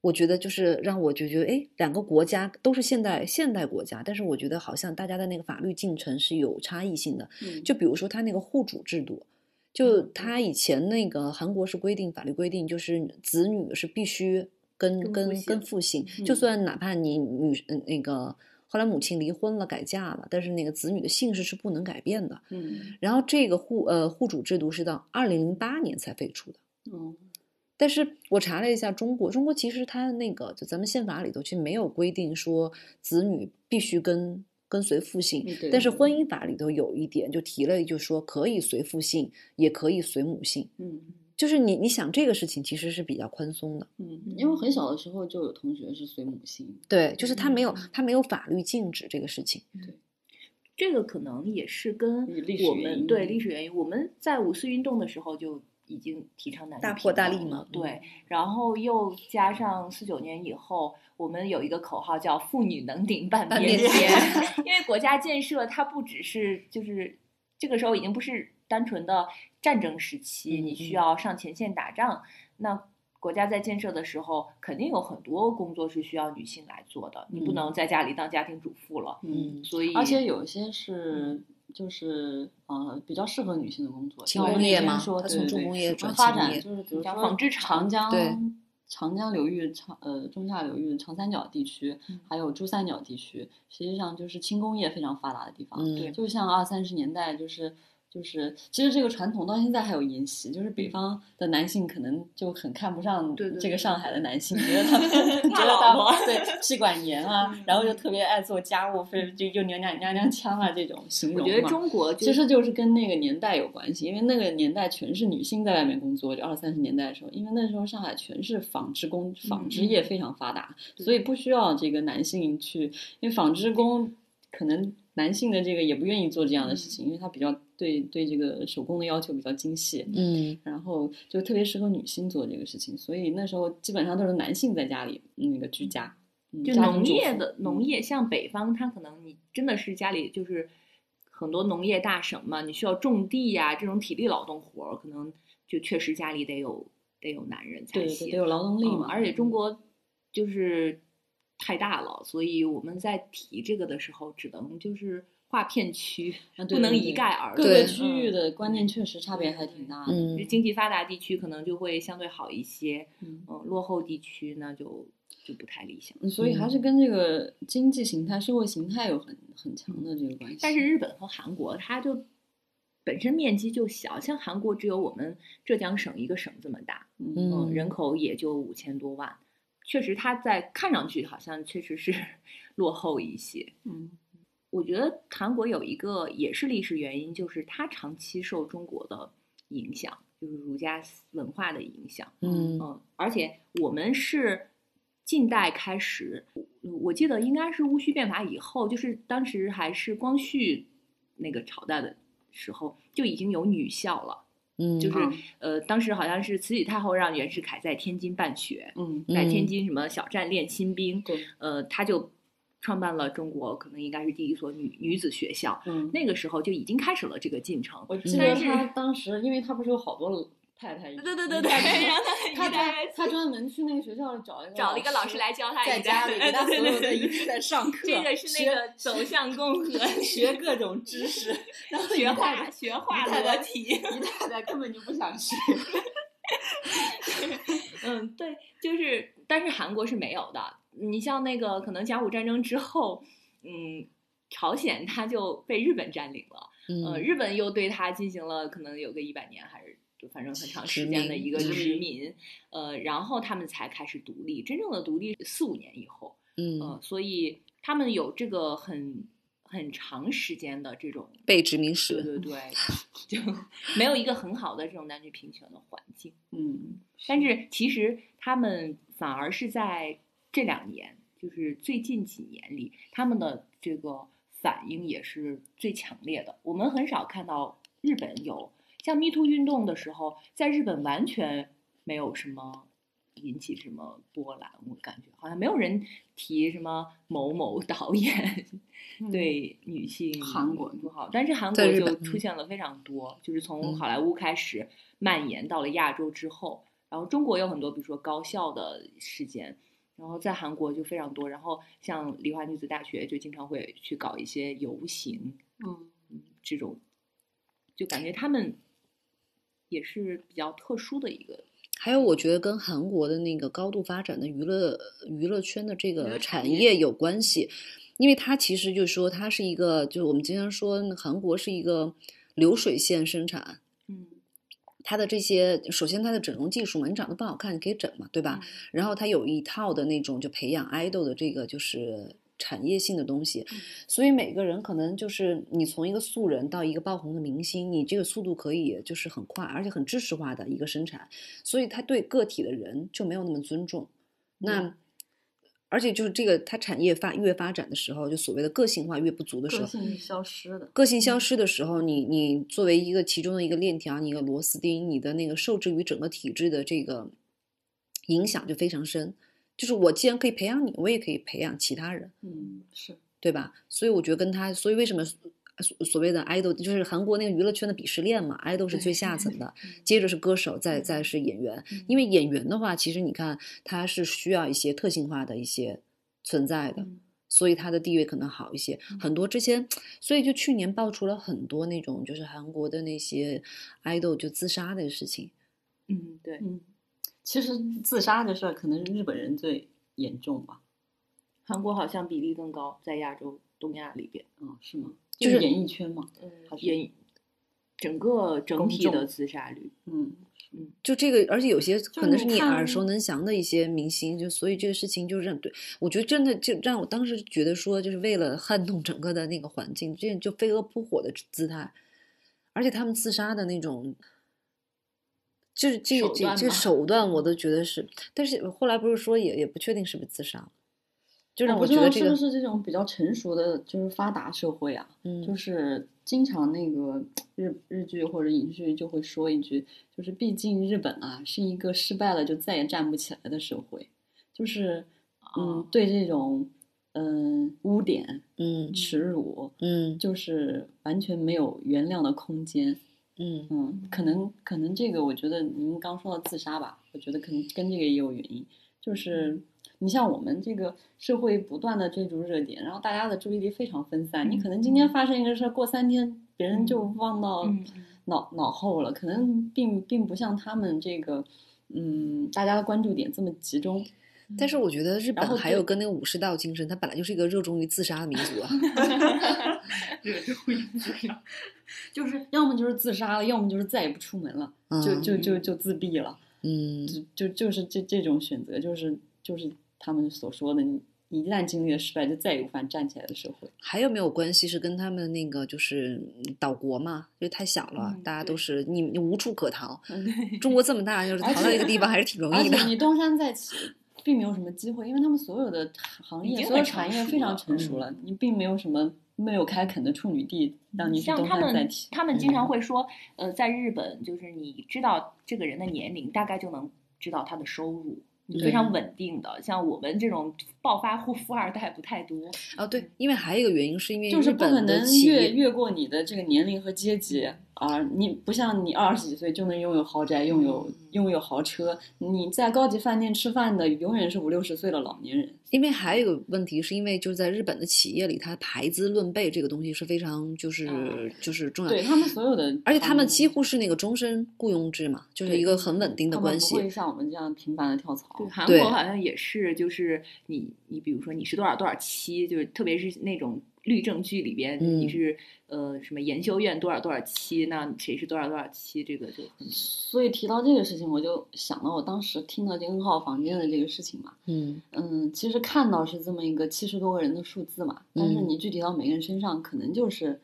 我觉得就是让我就觉得，哎，两个国家都是现代现代国家，但是我觉得好像大家的那个法律进程是有差异性的。嗯就比如说他那个户主制度，就他以前那个韩国是规定法律规定，就是子女是必须跟跟跟父姓就算哪怕你女嗯那个后来母亲离婚了改嫁了，但是那个子女的姓氏是不能改变的。嗯然后这个户呃户主制度是到二零零八年才废除的。嗯但是我查了一下中国，中国其实它那个就咱们宪法里头其实没有规定说子女必须跟跟随父姓，但是婚姻法里头有一点就提了，就说可以随父姓，也可以随母姓。嗯就是你你想这个事情其实是比较宽松的，嗯，因为很小的时候就有同学是随母姓，对，就是他没有嗯他没有法律禁止这个事情。对这个可能也是跟我们对历史原因，我们在五四运动的时候就已经提倡男女平大破大立嘛对，然后又加上四九年以后，我们有一个口号叫“妇女能顶半半边边天天”，因为国家建设它不只是就是这个时候已经不是单纯的战争时期，你需嗯要上前线打仗，那。国家在建设的时候，肯定有很多工作是需要女性来做的，你不嗯。能在家里当家庭主妇了。嗯，所以，而且有一些是就是呃比较适合女性的工作，轻工业吗说对对对它从重工业发展就是比如说纺织厂长江对长江流域长呃中下流域长三角地区嗯，还有珠三角地区，实际上就是轻工业非常发达的地方。嗯，就像二三十年代，就是就是，其实这个传统到现在还有沿袭，就是北方的男性可能就很看不上这个上海的男性，觉得他 们觉得他老婆们 对妻管严啊，然后就特别爱做家务，非就就娘娘娘娘腔啊这种形容。我觉得中国就其实就是跟那个年代有关系，因为那个年代全是女性在外面工作，就二三十年代的时候，因为那时候上海全是纺织工，纺织业非常发达，对所以不需要这个男性去，因为纺织工可能男性的这个也不愿意做这样的事情，因为他比较对对这个手工的要求比较精细，嗯。然后就特别适合女性做这个事情，所以那时候基本上都是男性在家里那个居家，嗯就农业的嗯。农业，像北方，他可能你真的是家里就是很多农业大省嘛，你需要种地呀、这种体力劳动活儿，可能就确实家里得有得有男人才对对行。得有劳动力嘛，嗯而且中国就是太大了，所以我们在提这个的时候，只能就是划片区，不能一概而论各。个区域嗯的观念确实差别还挺大的。嗯经济发达地区可能就会相对好一些，嗯嗯，落后地区那就就不太理想。嗯所以还是跟这个经济形态、社会形态有很很强的这个关系。但是日本和韩国它就本身面积就小，像韩国只有我们浙江省一个省这么大，嗯人口也就五千多万，确实它在看上去好像确实是 落后一些。嗯我觉得韩国有一个也是历史原因，就是它长期受中国的影响，就是儒家文化的影响。嗯嗯，而且我们是近代开始，我记得应该是戊戌变法以后，就是当时还是光绪那个朝代的时候，就已经有女校了。嗯，就是嗯呃，当时好像是慈禧太后让袁世凯在天津办学，嗯在天嗯津什么小站练新兵，对，呃，他就创办了中国可能应该是第一所女女子学校。嗯，那个时候就已经开始了这个进程。我记得他当时，因为他不是有好多太太，对对对对，他让他他他他他专门去那个学校里找一个找了一个老师师来教他在家里 给他所有的对一直在上课，这个是那个走向共和，学各种知识，然后学一太画学画一太太裸体。一太太根本就不想学。嗯，对，就是，但是韩国是没有的。你像那个，可能甲午战争之后，嗯，朝鲜它就被日本占领了，呃，嗯日本又对它进行了可能有个一百年还是就反正很长时间的一个殖民，呃，然后他们才开始独立，真正的独立四五年以后，嗯呃，所以他们有这个很很长时间的这种。被殖民史对，对对，就 没有一个很好的这种男女平权的环境。嗯，但是其实他们反而是在这两年，就是最近几年里，他们的这个反应也是最强烈的。我们很少看到日本有像 Me Too 运动的时候，在日本完全没有什么引起什么波澜，我感觉好像没有人提什么某某导演 对女性嗯韩国不好，但是韩国就出现了非常多，就是从嗯好莱坞开始蔓延到了亚洲之后，然后中国有很多，比如说高校的事件，然后在韩国就非常多，然后像梨花女子大学就经常会去搞一些游行，嗯，嗯，这种就感觉他们也是比较特殊的一个，还有，我觉得跟韩国的那个高度发展的娱乐娱乐圈的这个产业有关系，因为它其实就是说，它是一个，就是我们经常说韩国是一个流水线生产，嗯，它的这些，首先它的整容技术嘛，你长得不好看，你可以整嘛，对吧？然后它有一套的那种就培养 idol 的这个就是产业性的东西，所以每个人可能就是你从一个素人到一个爆红的明星，你这个速度可以就是很快，而且很知识化的一个生产，所以他对个体的人就没有那么尊重。那而且就是这个，它产业发越发展的时候，就所谓的个性化越不足的时候，个性消失的。个性消失的时候，你你作为一个其中的一个链条，你一个螺丝钉，你的那个受制于整个体制的这个影响就非常深。就是我既然可以培养你，我也可以培养其他人，嗯，是对吧？所以我觉得跟他，所以为什么所所谓的 idol 就是韩国那个娱乐圈的鄙视链嘛，idol 是最下层的，接着是歌手，再再是演员。因为演员的话，其实你看他是需要一些特性化的一些存在的。嗯所以他的地位可能好一些。很多之前，所以就去年爆出了很多那种就是韩国的那些 idol 就自杀的事情。嗯，对，嗯，其实自杀这事儿可能是日本人最严重吧？韩国好像比例更高，在亚洲、东亚里边，嗯，是吗？就就是演艺圈嘛。嗯整个整体的自杀率，嗯嗯，就这个，而且有些可能是你耳熟能详的一些明星，就所以这个事情就让对我觉得真的就让我当时觉得说，就是为了撼动整个的那个环境，这就飞蛾扑火的姿态，而且他们自杀的那种，就是这个这这手段吧手段，我都觉得是，但是后来不是说也也不确定是不是自杀了，就是我觉得？这个不是这种比较成熟的，就是发达社会啊，嗯。就是经常那个日日剧或者影视剧就会说一句，就是毕竟日本啊是一个失败了就再也站不起来的社会，就是嗯哦。对这种嗯污点、嗯。耻辱，嗯。就是完全没有原谅的空间。嗯。嗯，可能可能这个，我觉得您刚说到自杀吧，我觉得可能跟这个也有原因，就是你像我们这个社会不断的追逐热点，然后大家的注意力非常分散，你可能今天发生一个事儿，过三天别人就忘到嗯脑脑后了，可能并并不像他们这个，嗯，大家的关注点这么集中。但是我觉得日本还有跟那个武士道精神，它本来就是一个热衷于自杀的民族啊。热衷于自杀，就是要么就是自杀了，要么就是再也不出门了，就就就就自闭了。嗯就就就是这这种选择，就是就是他们所说的，你一旦经历了失败，就再也无法站起来的社会。还有没有关系是跟他们那个就是嗯岛国嘛，就太小了，嗯大家都是你你无处可逃。对中国这么大，就是逃到一个地方还是挺容易的。你东山再起，并没有什么机会，因为他们所有的行业、所有产业非常成熟了你并没有什么没有开垦的处女地让你去东像他们山再起。他们经常会说，呃，在日本，就是你知道这个人的年龄，大概就能知道他的收入，对非常稳定的。像我们这种暴发户富二代不太多。啊，对，因为还有一个原因是因为就是不可能越越过你的这个年龄和阶级啊！你不像你二十几岁就能拥有豪宅、拥有拥有豪车，你在高级饭店吃饭的永远是五六十岁的老年人。因为还有一个问题是因为就是在日本的企业里，它排资论辈这个东西是非常就是嗯就是重要对他们所有的，而且他们几乎是那个终身雇佣制嘛，就是一个很稳定的他们关系。不会像我们这样频繁的跳槽。对，韩国好像也是，就是你你比如说你是多少多少期，就是特别是那种律政剧里边，嗯。你是呃什么研修院多少多少期，那谁是多少多少期，这个就很所以提到这个事情，我就想到我当时听到这个 N 号房间的这个事情嘛。嗯。嗯，其实看到是这么一个七十多个人的数字嘛，但是嗯。你具体到每个人身上，可能就是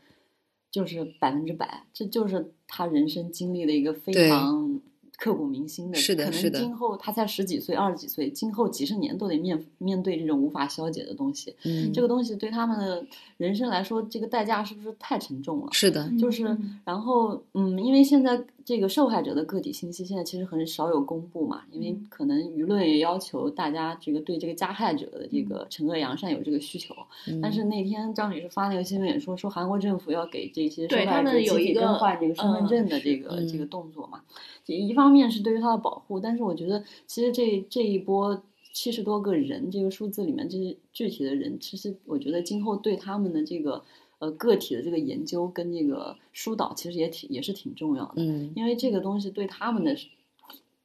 就是百分之百，这就是他人生经历的一个非常刻骨铭心的。可是的是的能今后他才十几岁、二十几岁，今后几十年都得面面对这种无法消解的东西。嗯，这个东西对他们的人生来说，这个代价是不是太沉重了？是的，就是嗯然后，嗯，因为现在这个受害者的个体信息现在其实很少有公布嘛，因为嗯可能舆论也要求大家这个对这个加害者的这个惩恶扬善有这个需求。但是嗯那天张女士发那个新闻也说，说韩国政府要给这些受害者集体有一个更换这个身份嗯证的这个、这个嗯动作嘛。一方面是对于他的保护，但是我觉得其实这这一波七十多个人这个数字里面，这些具体的人，其实我觉得今后对他们的这个呃个体的这个研究跟这个疏导，其实也挺也是挺重要的，嗯因为这个东西对他们的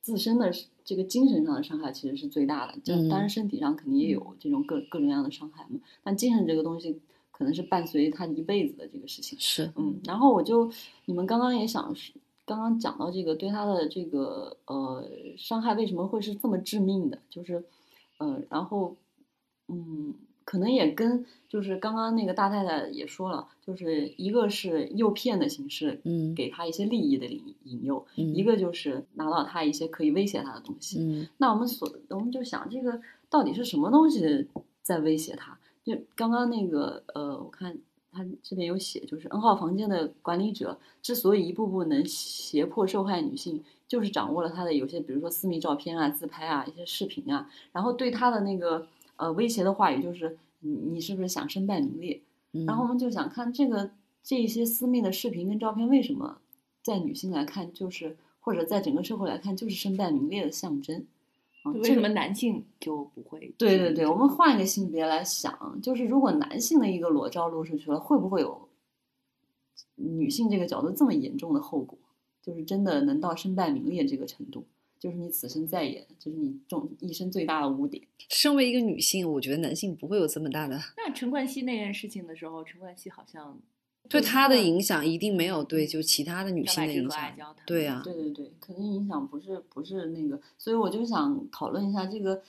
自身的这个精神上的伤害其实是最大的。就嗯当然身体上肯定也有这种各各种各样的伤害嘛，但精神这个东西可能是伴随他一辈子的这个事情。是嗯，然后我就你们刚刚也想刚刚讲到这个对他的这个呃伤害为什么会是这么致命的，就是呃，然后嗯，可能也跟就是刚刚那个大太太也说了，就是一个是诱骗的形式，嗯给他一些利益的引引诱，嗯一个就是拿到他一些可以威胁他的东西。嗯那我们所我们就想，这个到底是什么东西在威胁他？就刚刚那个呃，我看他这边有写，就是 N 号房间的管理者之所以一步步能胁迫受害女性，就是掌握了他的有些，比如说私密照片啊、自拍啊、一些视频啊，然后对他的那个呃威胁的话语就是你你是不是想身败名裂？嗯，然后我们就想看这个这些私密的视频跟照片，为什么在女性来看，就是或者在整个社会来看，就是身败名裂的象征。啊，为什么男性就不会？对对对，我们换一个性别来想，就是如果男性的一个裸照露出去了，会不会有女性这个角度这么严重的后果？就是真的能到身败名裂这个程度，就是你此生再也，就是你中一生最大的污点。身为一个女性，我觉得男性不会有这么大的那陈冠希那件事情的时候，陈冠希好像对他的影响，一定没有对就其他的女性的影响。对啊对对对，肯定影响不是不是那个，所以我就想讨论一下这个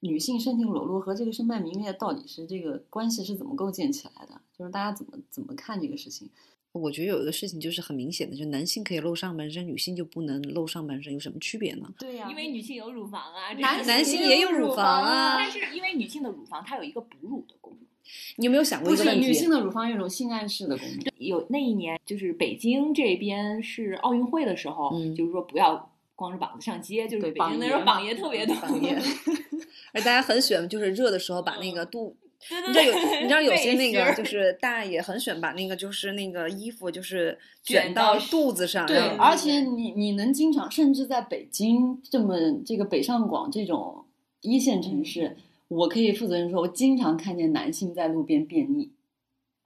女性身体裸露和这个身败名裂到底是这个关系是怎么构建起来的？就是大家怎么怎么看这个事情？我觉得有一个事情就是很明显的，就男性可以露上半身，女性就不能露上半身，有什么区别呢？对呀因为女性有乳房啊，这男男性也有乳房啊但是因为女性的乳房它有一个哺乳的功能。你有没有想过不是一个问题？女性的乳房有一种性暗示的功能。有那一年就是北京这边是奥运会的时候，嗯就是说不要光着膀子上街，就是对北京那时候榜榜爷特别多，而 大家很喜欢，就是热的时候把那个肚，你知道有你知道有些那个就。是大爷很喜欢把那个就是那个衣服就是卷到肚子上，对，而且你你能经常，甚至在北京这么这个北上广这种一线城市，我可以负责任说，我经常看见男性在路边便秘。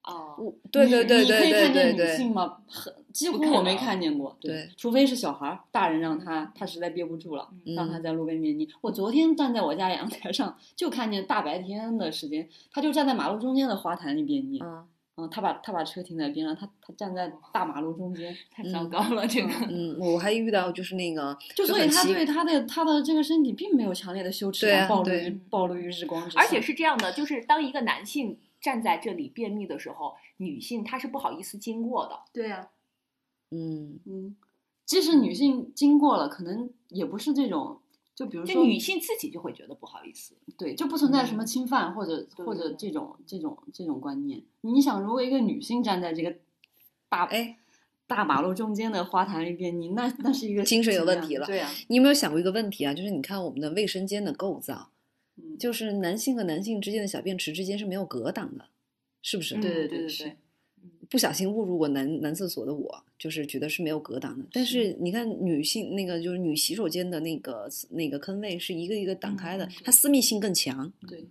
哦，我对对对你你可以对对看见对对，女性吗？很几乎我没到看见过。对，除非是小孩儿，大人让他他实在憋不住了，嗯让他在路边便秘。我昨天站在我家阳台上，就看见大白天的时间，他就站在马路中间的花坛里便秘。嗯嗯，他把他把车停在边上，他他站在大马路中间，太糟糕了，这个。嗯，我还遇到就是那个就所以他对他的他的这个身体并没有强烈的羞耻对啊感，暴露对于暴露于日光之下，而且是这样的，就是当一个男性站在这里便秘的时候，女性她是不好意思经过的。对呀、嗯嗯，即使女性经过了，可能也不是这种，就比如说就女性自己就会觉得不好意思。对，就不存在什么嗯侵犯或者、对或者这种这种这种观念。你想，如果一个女性站在这个大哎，大马路中间的花坛里边，你那那是一个精神有问题了对啊、你有没有想过一个问题啊？就是你看我们的卫生间的构造，嗯，就是男性和男性之间的小便池之间是没有隔挡的，是不是？嗯对对是对对，不小心误入过男男厕所的我，就是觉得是没有隔挡的。但是你看女性那个就是女洗手间的那个那个坑位是一个一个挡开的，嗯它私密性更强。对，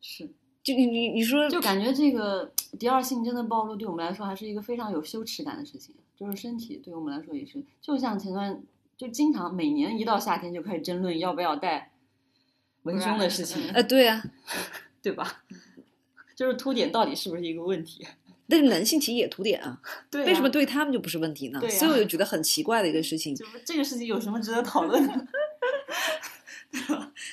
是。就你你你说就感觉这个第二性征的暴露对我们来说还是一个非常有羞耻感的事情，就是身体对我们来说也是，就像前段就经常每年一到夏天就开始争论要不要带文胸的事情，嗯呃对啊，对吧？就是凸点到底是不是一个问题？但是男性其实也凸点啊，对、为什么？对他们就不是问题呢？对啊所以我就觉得很奇怪的一个事情。就是这个事情有什么值得讨论的？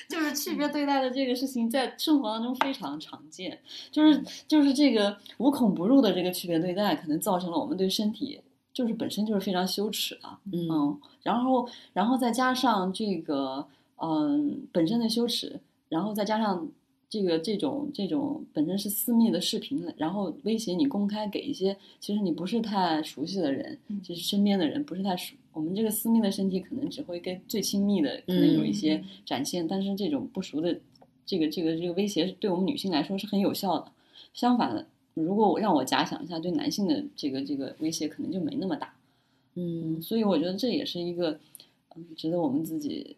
就是区别对待的这个事情，在生活当中非常常见。就是就是这个无孔不入的这个区别对待，可能造成了我们对身体就是本身就是非常羞耻的。嗯嗯，然后然后再加上这个嗯本身的羞耻，然后再加上这个这种这种本身是私密的视频，然后威胁你公开给一些其实你不是太熟悉的人，嗯其实身边的人不是太熟。我们这个私密的身体可能只会跟最亲密的可能有一些嗯展现，但是这种不熟的这个这个这个威胁对我们女性来说是很有效的。相反的，如果我让我假想一下，对男性的这个这个威胁可能就没那么大。嗯所以我觉得这也是一个嗯值得我们自己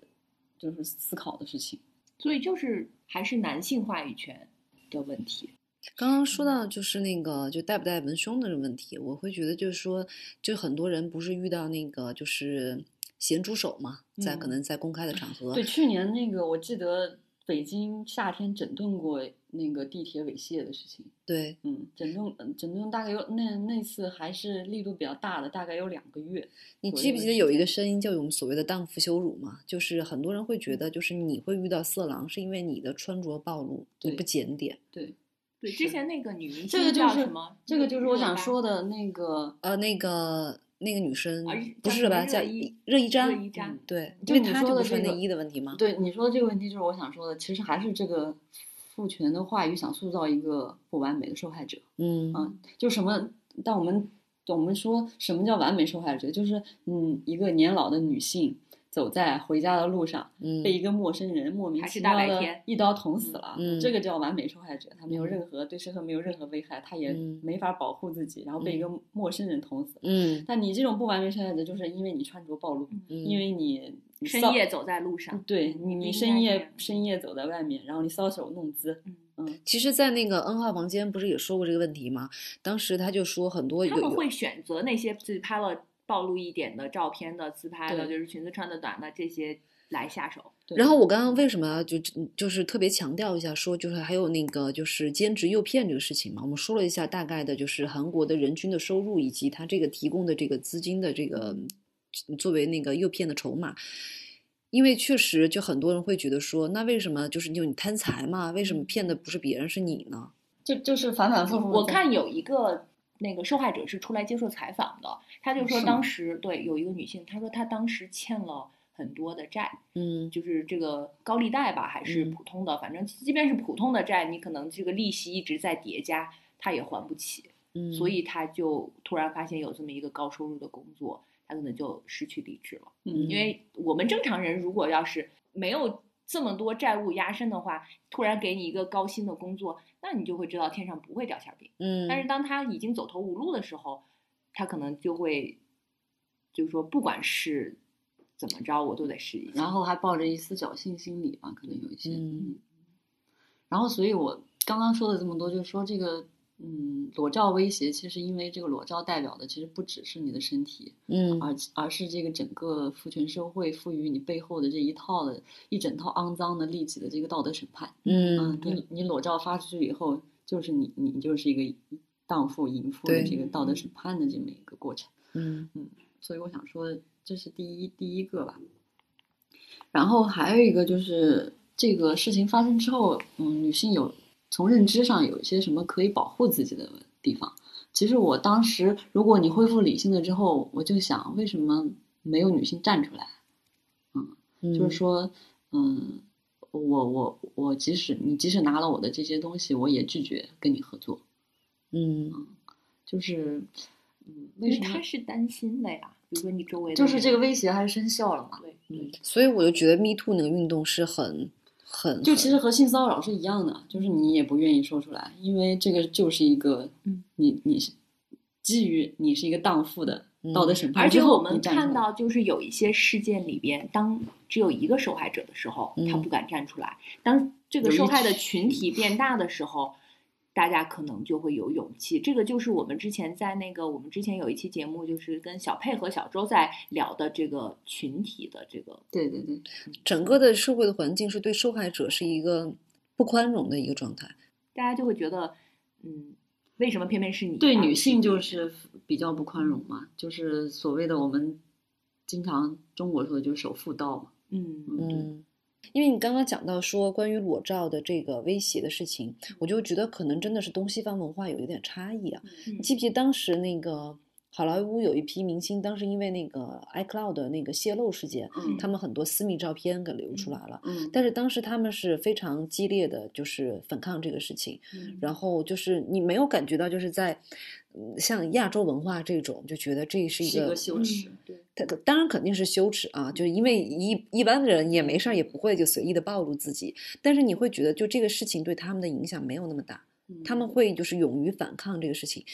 就是思考的事情。所以就是还是男性话语权的问题。刚刚说到就是那个就带不带文胸的这个问题，我会觉得就是说，就很多人不是遇到那个就是咸猪手嘛，在可嗯能在公开的场合，对，去年那个我记得北京夏天整顿过那个地铁猥亵的事情，对嗯，整顿嗯整顿大概有那那次还是力度比较大的，大概有两个月。你记不记得有一个声音叫我们所谓的荡妇羞辱嘛？就是很多人会觉得，就是你会遇到色狼，是因为你的穿着暴露，你不检点。对，对，是之前那个女明星这个就是叫什么？这个就是我想说的那个，呃，那个那个女生啊不是吧？叫什么热叫依扎热，依扎嗯对，就你因为她就说的这个不穿内衣的问题吗？对你说的这个问题，就是我想说的，其实还是这个父权的话语想塑造一个不完美的受害者。嗯啊，就什么？但我们我们说什么叫完美受害者？就是嗯，一个年老的女性走在回家的路上，嗯被一个陌生人莫名其妙的一刀捅死了，嗯这个叫完美受害者。他没有嗯任何对社会没有任何危害，他也嗯没法保护自己，然后被一个陌生人捅死。嗯但你这种不完美受害者，就是因为你穿着暴露，嗯，因为你深夜走在路上，对你你深夜深夜走在外面，然后你搔首弄姿，嗯嗯，其实，在那个 N 号房间不是也说过这个问题吗？当时他就说很多他们会选择那些自拍了暴露一点的照片的自拍的，就是裙子穿的短的这些来下手。然后我刚刚为什么就就是特别强调一下说，就是还有那个就是兼职诱骗这个事情嘛？我们说了一下大概的就是韩国的人均的收入以及他这个提供的这个资金的这个作为那个诱骗的筹码。因为确实，就很多人会觉得说，那为什么就是就你贪财嘛？为什么骗的不是别人是你呢？就就是反反复复。我看有一个那个受害者是出来接受采访的，他就说当时对有一个女性，她说她当时欠了很多的债，嗯。就是这个高利贷吧，还是嗯普通的，反正即便是普通的债，你可能这个利息一直在叠加，她也还不起，嗯，所以她就突然发现有这么一个高收入的工作，她可能就失去理智了。嗯，因为。我们正常人如果要是没有这么多债务压身的话，突然给你一个高薪的工作，那你就会知道天上不会掉馅饼。嗯，但是当他已经走投无路的时候，他可能就会，就是说，不管是怎么着，我都得试一下。然后还抱着一丝侥幸心理吧，可能有一些。嗯然后，所以我刚刚说的这么多，就是说这个，嗯，裸照威胁，其实因为这个裸照代表的其实不只是你的身体，嗯而而是这个整个父权社会赋予你背后的这一套的一整套肮脏的利己的这个道德审判。嗯你你裸照发出去以后，就是你你就是一个荡妇淫妇的这个道德审判的这么一个过程。嗯嗯所以我想说，这是第一第一个吧。然后还有一个就是这个事情发生之后，嗯，女性有从认知上有一些什么可以保护自己的地方。其实我当时，如果你恢复理性了之后，我就想，为什么没有女性站出来？嗯，就是说，嗯，我我我即使你即使拿了我的这些东西，我也拒绝跟你合作。嗯就是，嗯，为什么因为他？是担心的呀，比如说你周围就是这个威胁还是生效了嘛？对嗯，所以我就觉得 Me Too 那个运动是很很就其实和性骚扰是一样的，就是你也不愿意说出来，因为这个就是一个，嗯，你你是基于你是一个荡妇的道德嗯审判而且我们看到，就是有一些事件里边，当只有一个受害者的时候，他嗯不敢站出来；当这个受害的群群体变大的时候，大家可能就会有勇气。这个就是我们之前在那个我们之前有一期节目，就是跟小佩和小周在聊的这个群体的这个对对对，整个的社会的环境是对受害者是一个不宽容的一个状态。大家就会觉得，嗯，为什么偏偏是你啊？对女性就是比较不宽容嘛，就是所谓的我们经常中国说的就是首妇道嘛，嗯嗯，嗯，因为你刚刚讲到说关于裸照的这个威胁的事情，我就觉得可能真的是东西方文化有一点差异啊。嗯你记不记得当时那个好莱坞有一批明星，当时因为那个 iCloud 的那个泄露事件，嗯他们很多私密照片给流出来了。嗯，但是当时他们是非常激烈的，就是反抗这个事情。嗯然后就是你没有感觉到，就是在嗯像亚洲文化这种，就觉得这是一个是一个羞耻，嗯对，他可当然肯定是羞耻啊，就是因为一一般的人也没事儿，也不会就随意的暴露自己，但是你会觉得就这个事情对他们的影响没有那么大，他们会就是勇于反抗这个事情，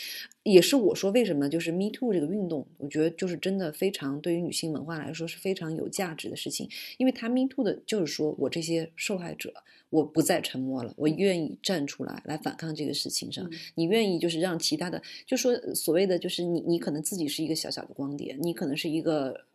也是我说为什么就是 Me Too 这个运动，我觉得就是真的非常对于女性文化来说是非常有价值的事情，因为他 Me Too 的就是说我这些受害者，我不再沉默了，我愿意站出来来反抗这个事情上，嗯。你愿意就是让其他的，就说所谓的就是你你可能自己是一个小小的光点，你可能是一个。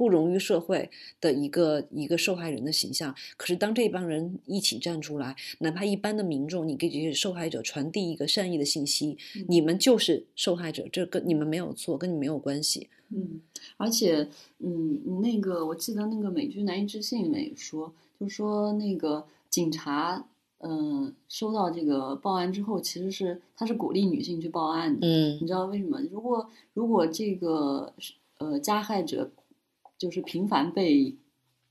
不容于社会的一个一个受害人的形象，可是当这帮人一起站出来，哪怕一般的民众，你给这些受害者传递一个善意的信息，嗯你们就是受害者，这跟你们没有错，跟你没有关系。嗯，而且，嗯，那个我记得那个美剧《难以置信》里面也说，就是说那个警察，嗯、收到这个报案之后，其实是他是鼓励女性去报案的。嗯你知道为什么？如果如果这个呃加害者就是频繁被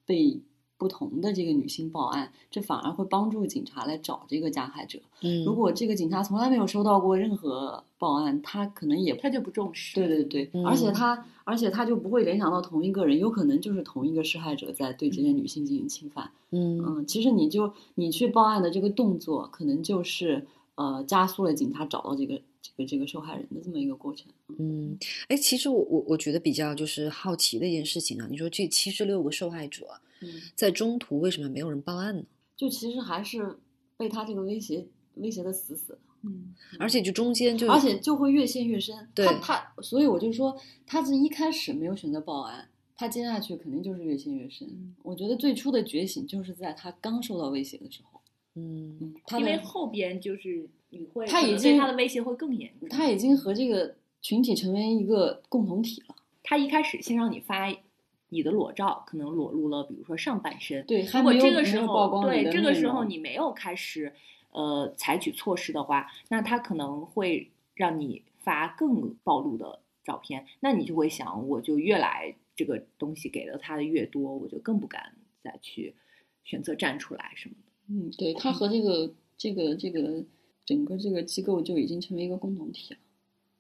被不同的这个女性报案，这反而会帮助警察来找这个加害者。嗯，如果这个警察从来没有收到过任何报案，他可能也他就不重视。对对对，嗯而且他而且他就不会联想到同一个人，有可能就是同一个施害者在对这些女性进行侵犯。嗯嗯，其实你就你去报案的这个动作，可能就是呃加速了警察找到这个这个这个受害人的这么一个过程。嗯，哎，其实我我我觉得比较就是好奇的一件事情啊，你说这七十六个受害者嗯，在中途为什么没有人报案呢？就其实还是被他这个威胁威胁的死死的。嗯，而且就中间就而且就会越陷越深。对他他，所以我就说，他是一开始没有选择报案，他接下去肯定就是越陷越深。嗯我觉得最初的觉醒就是在他刚受到威胁的时候，嗯嗯，他因为后边就是你会，他已经他的威胁会更严重。他已经和这个群体成为一个共同体了。他一开始先让你发你的裸照，可能裸露了，比如说上半身。对，还如果这个时候曝光对这个时候你没有开始呃采取措施的话，那他可能会让你发更暴露的照片，那你就会想，我就越来这个东西给了他的越多，我就更不敢再去选择站出来什么的。嗯，对他和这个这个这个整个这个机构就已经成为一个共同体了。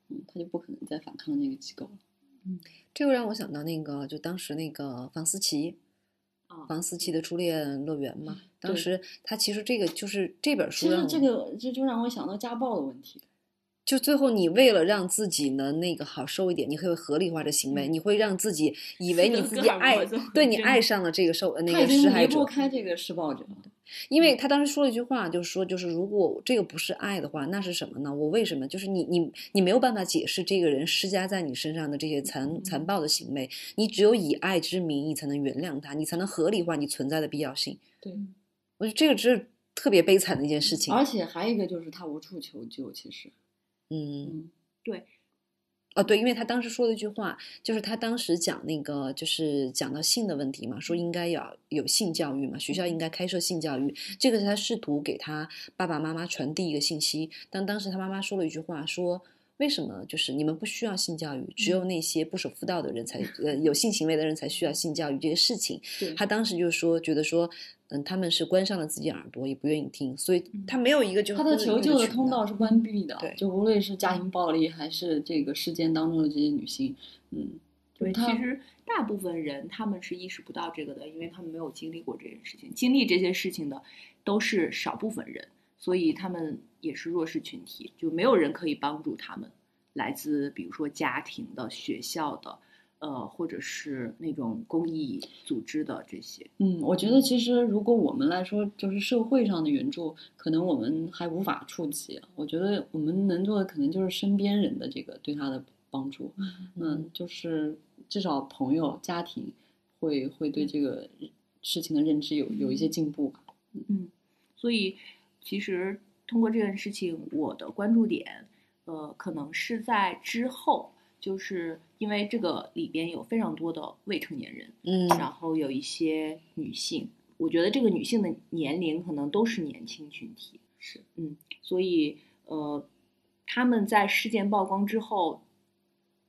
嗯，他就不可能再反抗那个机构了。嗯这个让我想到那个，就当时那个房思琪，啊房思琪的初恋乐园嘛。当时他其实这个就是这本书其实这个这就让我想到家暴的问题。就最后你为了让自己能那个好受一点，你会合理化这行为，你会让自己 以为你自己爱对你爱上了这个受呃那个施害者离不。开这个施暴者了。因为他当时说了一句话，就是说，就是如果这个不是爱的话，那是什么呢？我为什么？就是你你你没有办法解释这个人施加在你身上的这些残残暴的行为，你只有以爱之名，你才能原谅他，你才能合理化你存在的必要性。对，我觉得这个只是特别悲惨的一件事情。而且还有一个就是他无处求救，其实，嗯，嗯，哦，对，因为他当时说了一句话，就是他当时讲那个，就是讲到性的问题嘛，说应该要有性教育嘛，学校应该开设性教育，这个是他试图给他爸爸妈妈传递一个信息。但当时他妈妈说了一句话，说为什么就是你们不需要性教育，只有那些不守妇道的人才呃有性行为的人才需要性教育这个事情。他当时就说，觉得说，嗯，他们是关上了自己耳朵，也不愿意听，所以他没有一个就是他的求救的通道是关闭的，对就无论是家庭暴力还是这个事件当中的这些女性，嗯，对，他其实大部分人他们是意识不到这个的，因为他们没有经历过这件事情。经历这些事情的都是少部分人，所以他们也是弱势群体，就没有人可以帮助他们。来自比如说家庭的、学校的，呃，或者是那种公益组织的这些。嗯，我觉得其实如果我们来说，就是社会上的援助，可能我们还无法触及。我觉得我们能做的可能就是身边人的这个对他的帮助。嗯，就是至少朋友、家庭会会对这个事情的认知有有一些进步吧。嗯，所以其实通过这件事情，我的关注点，呃，可能是在之后，就是因为这个里边有非常多的未成年人，嗯。然后有一些女性，我觉得这个女性的年龄可能都是年轻群体，是，嗯，所以呃，他们在事件曝光之后，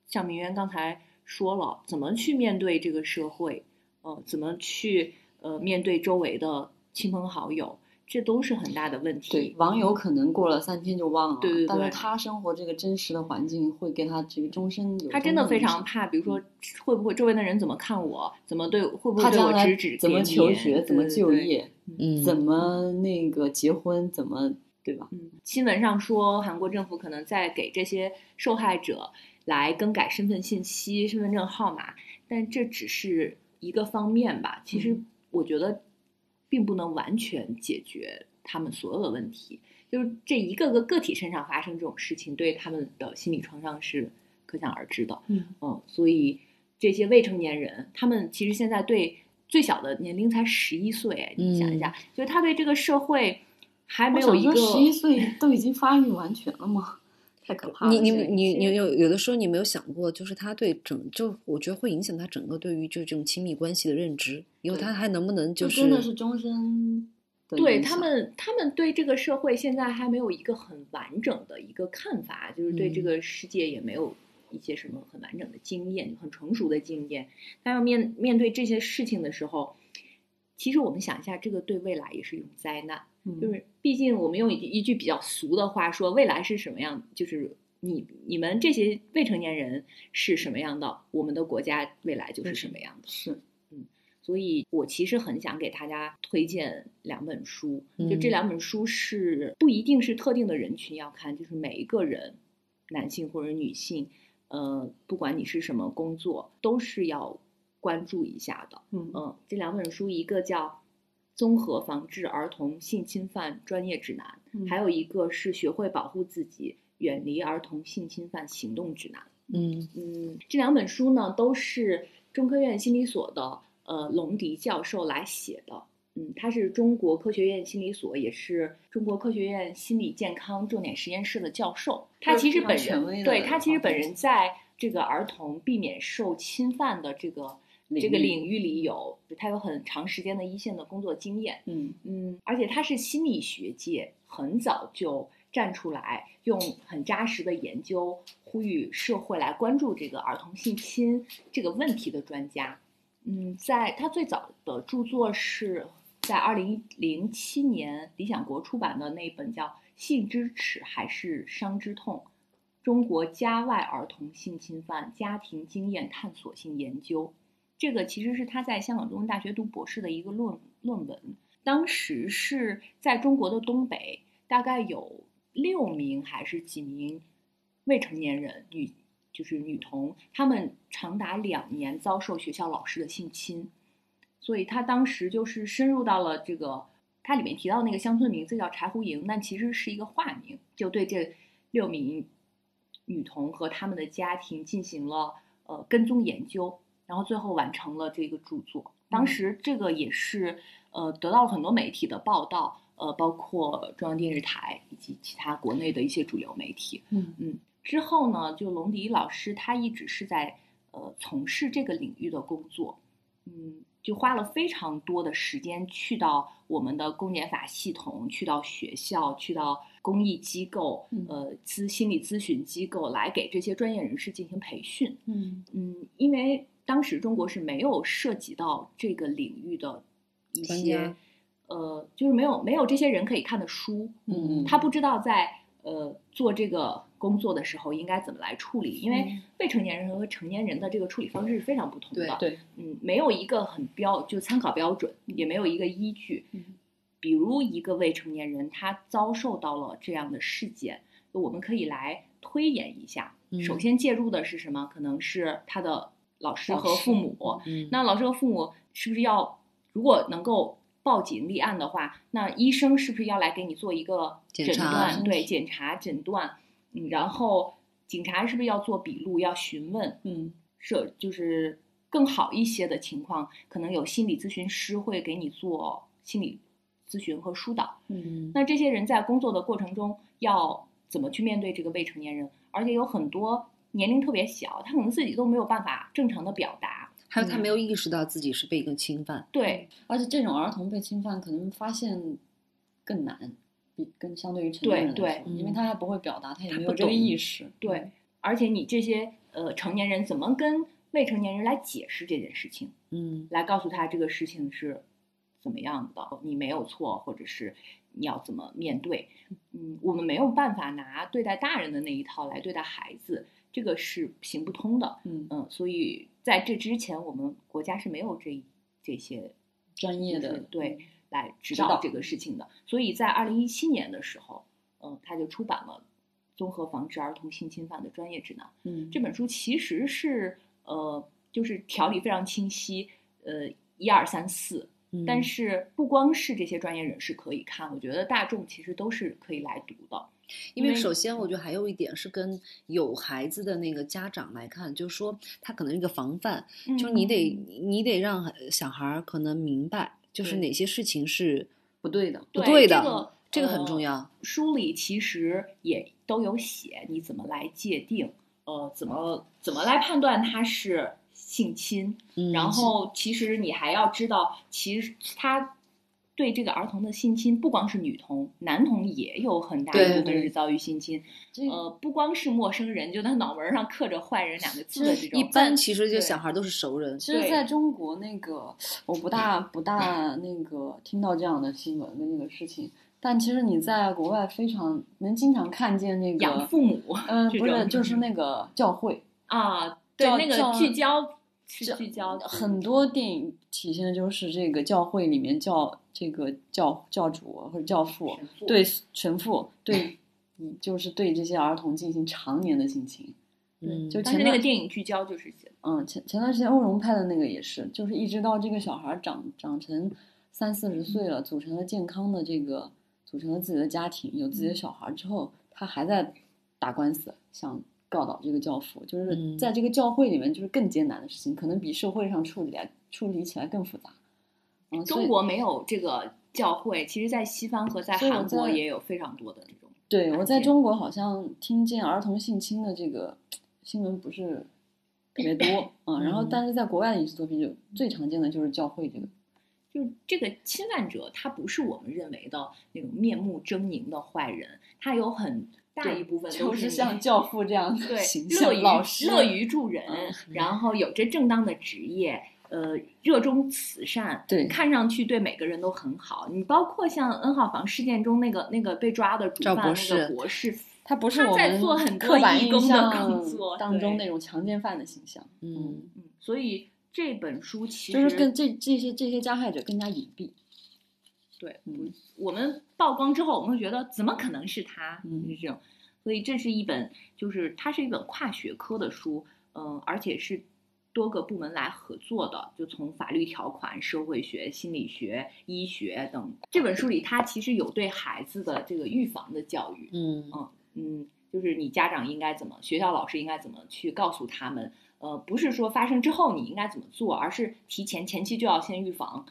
像明渊刚才说了，怎么去面对这个社会，呃，怎么去呃面对周围的亲朋好友，这都是很大的问题。对，网友可能过了三天就忘了，对对对但是他生活这个真实的环境会给他这个终身有。他真的非常怕，比如说会不会周围的人怎么看我，怎么对，会不会对我指指怎么点点求学，怎么就业，嗯怎么那个结婚，怎么对吧？嗯，新闻上说韩国政府可能在给这些受害者来更改身份信息、身份证号码，但这只是一个方面吧。其实我觉得并不能完全解决他们所有的问题。就是这一个个个体身上发生这种事情，对他们的心理创伤是可想而知的。嗯嗯，所以这些未成年人，他们其实现在对最小的年龄才十一岁，哎，你想一下，就是他对这个社会还没有一个十一岁都已经发育完全了吗？太可怕了！你你你你有有的时候你没有想过，就是他对整就我觉得会影响他整个对于就这种亲密关系的认知，以后他还能不能就是真的是终身？对他们，他们对这个社会现在还没有一个很完整的一个看法，就是对这个世界也没有一些什么很完整的经验、很成熟的经验。他要面面对这些事情的时候，其实我们想一下，这个对未来也是一种灾难。就是毕竟我们用一一句比较俗的话说，未来是什么样？就是你你们这些未成年人是什么样的，我们的国家未来就是什么样的。是。嗯所以我其实很想给大家推荐两本书，就这两本书是不一定是特定的人群要看，就是每一个人，男性或者女性，呃，不管你是什么工作，都是要关注一下的。嗯嗯，这两本书一个叫《综合防治儿童性侵犯专业指南》，还有一个是《学会保护自己，远离儿童性侵犯行动指南》。嗯嗯，这两本书呢都是中科院心理所的。呃，龙迪教授来写的，嗯，他是中国科学院心理所，也是中国科学院心理健康重点实验室的教授。他其实本人对他其实本人在这个儿童避免受侵犯的这个这个领域里有，他有很长时间的一线的工作经验。嗯嗯，而且他是心理学界很早就站出来，用很扎实的研究呼吁社会来关注这个儿童性侵这个问题的专家。嗯，在他最早的著作是在二零零七年理想国出版的那本叫《性之耻还是伤之痛：中国家外儿童性侵犯家庭经验探索性研究》。这个其实是他在香港中文大学读博士的一个论论文。当时是在中国的东北，大概有六名还是几名未成年人女。就是女童，她们长达两年遭受学校老师的性侵，所以她当时就是深入到了这个，它里面提到那个乡村名字叫柴胡营，但其实是一个化名，就对这六名女童和他们的家庭进行了呃跟踪研究，然后最后完成了这个著作。当时这个也是呃得到了很多媒体的报道，呃，包括中央电视台以及其他国内的一些主流媒体。嗯嗯。之后呢，就龙迪老师他一直是在呃从事这个领域的工作，嗯，就花了非常多的时间去到我们的公检法系统，去到学校，去到公益机构，呃，咨心理咨询机构来给这些专业人士进行培训，嗯嗯，因为当时中国是没有涉及到这个领域的一些，呃，就是没有没有这些人可以看的书，嗯，他不知道在呃做这个。工作的时候应该怎么来处理？因为未成年人和成年人的这个处理方式是非常不同的。对，嗯，没有一个很标就参考标准，也没有一个依据。比如一个未成年人他遭受到了这样的事件，我们可以来推演一下。首先介入的是什么？可能是他的老师和父母。那老师和父母是不是要如果能够报警立案的话，那医生是不是要来给你做一个诊断？对，检查诊断。嗯，然后警察是不是要做笔录，要询问？嗯，是就是更好一些的情况，可能有心理咨询师会给你做心理咨询和疏导。嗯，那这些人在工作的过程中要怎么去面对这个未成年人？而且有很多年龄特别小，他可能自己都没有办法正常的表达，还有他没有意识到自己是被一个侵犯。对，而且这种儿童被侵犯，可能发现更难。比跟相对于成年人来说，因为他还不会表达，他也没有这个意识。对，而且你这些呃成年人怎么跟未成年人来解释这件事情？嗯，来告诉他这个事情是怎么样的，你没有错，或者是你要怎么面对？嗯，我们没有办法拿对待大人的那一套来对待孩子，这个是行不通的。嗯嗯，所以在这之前，我们国家是没有这这些专业的对。来指导这个事情的，所以在二零一七年的时候，嗯，他就出版了《综合防治儿童性侵犯的专业指南》。嗯，这本书其实是呃，就是条理非常清晰，呃，一二三四。但是不光是这些专业人士可以看，我觉得大众其实都是可以来读的。因为首先，我觉得还有一点是跟有孩子的那个家长来看，就是说他可能一个防范，就是你得你得让小孩儿可能明白，就是哪些事情是不对的，不对的，这个很重要。书里其实也都有写，你怎么来界定，呃，怎么怎么来判断他是。性侵，然后其实你还要知道，其实他对这个儿童的性侵，不光是女童，男童也有很大一部分是遭遇性侵。呃，不光是陌生人，就他脑门上刻着“坏人”两个字的这种，一般其实就小孩都是熟人。其实在中国，那个我不大 不大那个听到这样的新闻跟那个事情，但其实你在国外非常能经常看见那个养父母，嗯，不是，就是那个教会啊，对那个聚焦。是聚焦很多电影体现的就是这个教会里面教这个教教主或者教父对神父对，嗯，就是对这些儿童进行常年的性侵。嗯，就前那个电影聚焦就是嗯，前前段时间欧荣拍的那个也是，就是一直到这个小孩长长成三四十岁了，组成了健康的这个组成了自己的家庭，有自己的小孩之后，他还在打官司，想。告倒这个教父，就是在这个教会里面，就是更艰难的事情，可能比社会上处理来处理起来更复杂。嗯，中国没有这个教会，其实，在西方和在韩国也有非常多的这种。对，我在中国好像听见儿童性侵的这个新闻不是特别多 嗯，然后但是在国外的影视作品就最常见的就是教会这个，就这个侵犯者，他不是我们认为的那种面目狰狞的坏人，他有很。大一部分都是像教父这样对形象，老师乐于助人，然后有着正当的职业，呃，热衷慈善，对，看上去对每个人都很好。你包括像 N 号房事件中那个那个被抓的主犯那个博士，他不是我们刻板印象作当中那种强奸犯的形象。嗯嗯，所以这本书其实就是跟这这些这些加害者更加隐蔽。对，嗯，我们曝光之后，我们会觉得怎么可能是他？嗯是这种，所以这是一本，就是它是一本跨学科的书，嗯，而且是多个部门来合作的，就从法律条款、社会学、心理学、医学等。这本书里，它其实有对孩子的这个预防的教育，嗯嗯嗯，就是你家长应该怎么，学校老师应该怎么去告诉他们，呃，不是说发生之后你应该怎么做，而是提前前期就要先预防。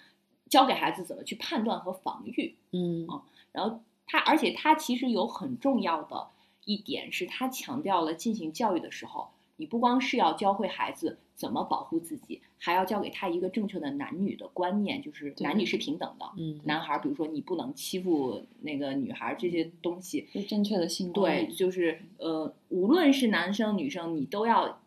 教给孩子怎么去判断和防御，嗯。啊，然后他，而且他其实有很重要的一点是，他强调了进行教育的时候，你不光是要教会孩子怎么保护自己，还要教给他一个正确的男女的观念，就是男女是平等的，嗯，男孩，比如说你不能欺负那个女孩，这些东西，正确的性观对，就是呃，无论是男生女生，你都要。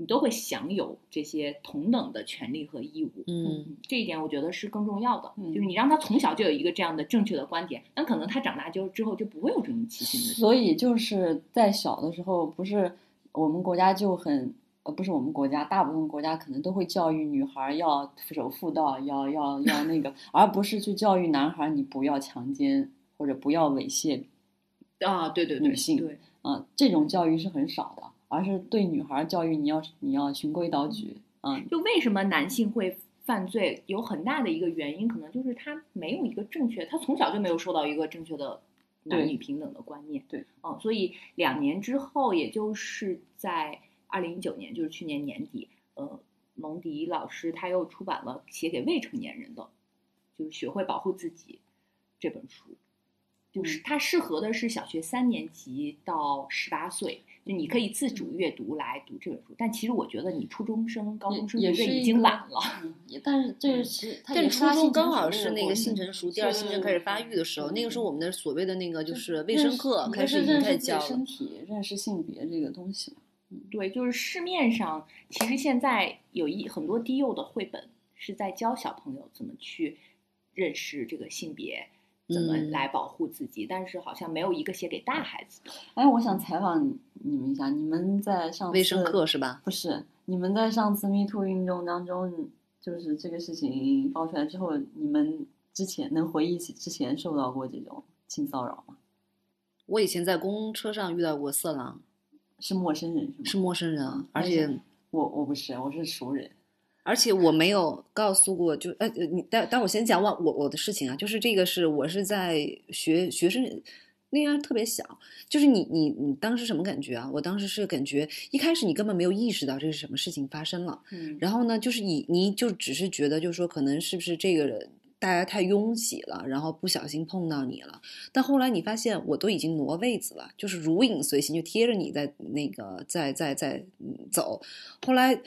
你都会享有这些同等的权利和义务，嗯，这一点我觉得是更重要的，就是你让他从小就有一个这样的正确的观点，那可能他长大就之后就不会有这种歧视的。所以就是在小的时候，不是我们国家就很呃，不是我们国家，大部分国家可能都会教育女孩要守妇道，要要要那个，而不是去教育男孩你不要强奸或者不要猥亵啊，对对女性，对，啊，这种教育是很少的。而是对女孩教育，你要你要循规蹈矩，嗯，就为什么男性会犯罪，有很大的一个原因，可能就是他没有一个正确，他从小就没有受到一个正确的男女平等的观念，对，嗯，所以两年之后，也就是在二零一九年，就是去年年底，呃，蒙迪老师他又出版了写给未成年人的，就是学会保护自己这本书，就是它适合的是小学三年级到十八岁。就你可以自主阅读来读这本书，但其实我觉得你初中生、高中生也是已经晚了。但是 这是，但初中刚好是那个性成熟、第二性征开始发育的时候，那个时候我们的所谓的那个就是卫生课开始已经开始教身体、认识性别这个东西。对，就是市面上其实现在有一很多低幼的绘本是在教小朋友怎么去认识这个性别。怎么来保护自己？但是好像没有一个写给大孩子的。哎，我想采访你们一下，你们在上卫生课是吧？不是，你们在上次 Me Too 运动当中，就是这个事情爆出来之后，你们之前能回忆起之前受到过这种性骚扰吗？我以前在公车上遇到过色狼，是陌生人是吗？是陌生人，而且我我不是，我是熟人。而且我没有告诉过，就呃，呃你但但我先讲我我我的事情啊，就是这个是我是在学学生那样特别小，就是你你你当时什么感觉啊？我当时是感觉一开始你根本没有意识到这是什么事情发生了，嗯然后呢，就是你你就只是觉得就是说可能是不是这个人。大家太拥挤了，然后不小心碰到你了。但后来你发现，我都已经挪位子了，就是如影随形，就贴着你在那个在在在嗯走。后来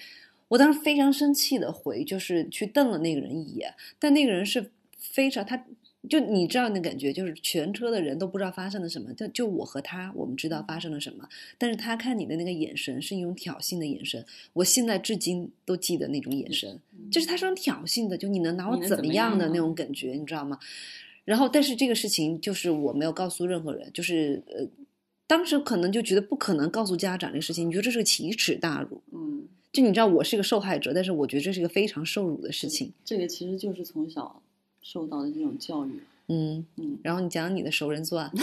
我当时非常生气的回，就是去瞪了那个人一眼，但那个人是非常他。就你知道那感觉，就是全车的人都不知道发生了什么，就就我和他，我们知道发生了什么，但是他看你的那个眼神是一种挑衅的眼神，我现在至今都记得那种眼神，就是他是种挑衅的，就你能拿我怎么样的那种感觉，你知道吗？然后，但是这个事情就是我没有告诉任何人，就是呃，当时可能就觉得不可能告诉家长这个事情，你觉得这是个奇耻大辱。嗯，就你知道我是个受害者，但是我觉得这是一个非常受辱的事情。这个其实就是从小受到的这种教育。嗯，嗯，然后你讲讲你的熟人作案。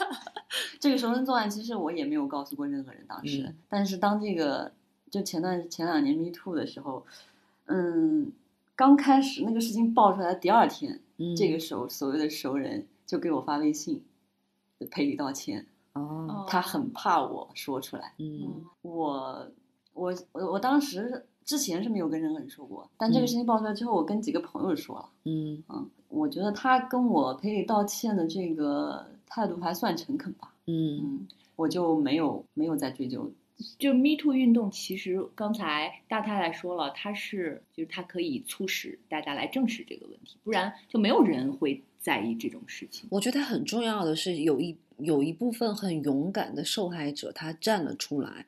这个熟人作案，其实我也没有告诉过任何人当时。嗯但是当这个就前段前两年 Me Too 的时候，嗯，刚开始那个事情爆出来的第二天，嗯，这个熟所谓的熟人就给我发微信，赔礼道歉。哦，他很怕我说出来。嗯我我我我当时之前是没有跟任何人说过，但这个嗯事情爆出来之后，我跟几个朋友说了。嗯嗯，我觉得他跟我赔礼道歉的这个态度还算诚恳吧。嗯嗯，我就没有没有再追究。就 Me Too 运动，其实刚才大太太说了，它是就是它可以促使大家来正视这个问题，不然就没有人会在意这种事情。我觉得很重要的是有一有一部分很勇敢的受害者，他站了出来，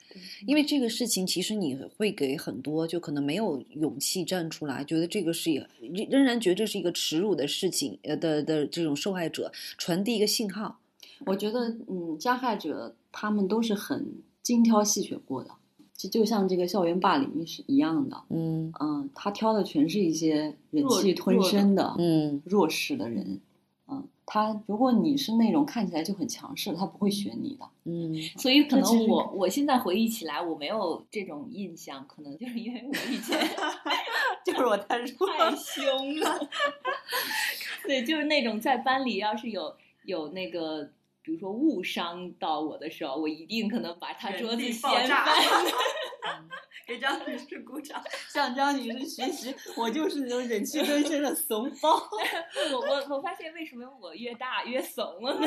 因为这个事情其实你会给很多就可能没有勇气站出来，觉得这个是也仍然觉得这是一个耻辱的事情呃的的这种受害者传递一个信号。我觉得，嗯，加害者他们都是很精挑细选过的，就就像这个校园霸凌是一样的。嗯嗯，他挑的全是一些忍气吞声的嗯弱势的人。嗯，他如果你是那种看起来就很强势，他不会选你的。嗯所以可能我我现在回忆起来，我没有这种印象，可能就是因为我以前 就是我太弱太凶了。对，就是那种在班里要是有有那个，比如说误伤到我的时候，我一定可能把他桌子掀翻。给张女士鼓掌，向张女士学习。我就是那种忍气吞声的怂包。我我我发现为什么我越大越怂了呢？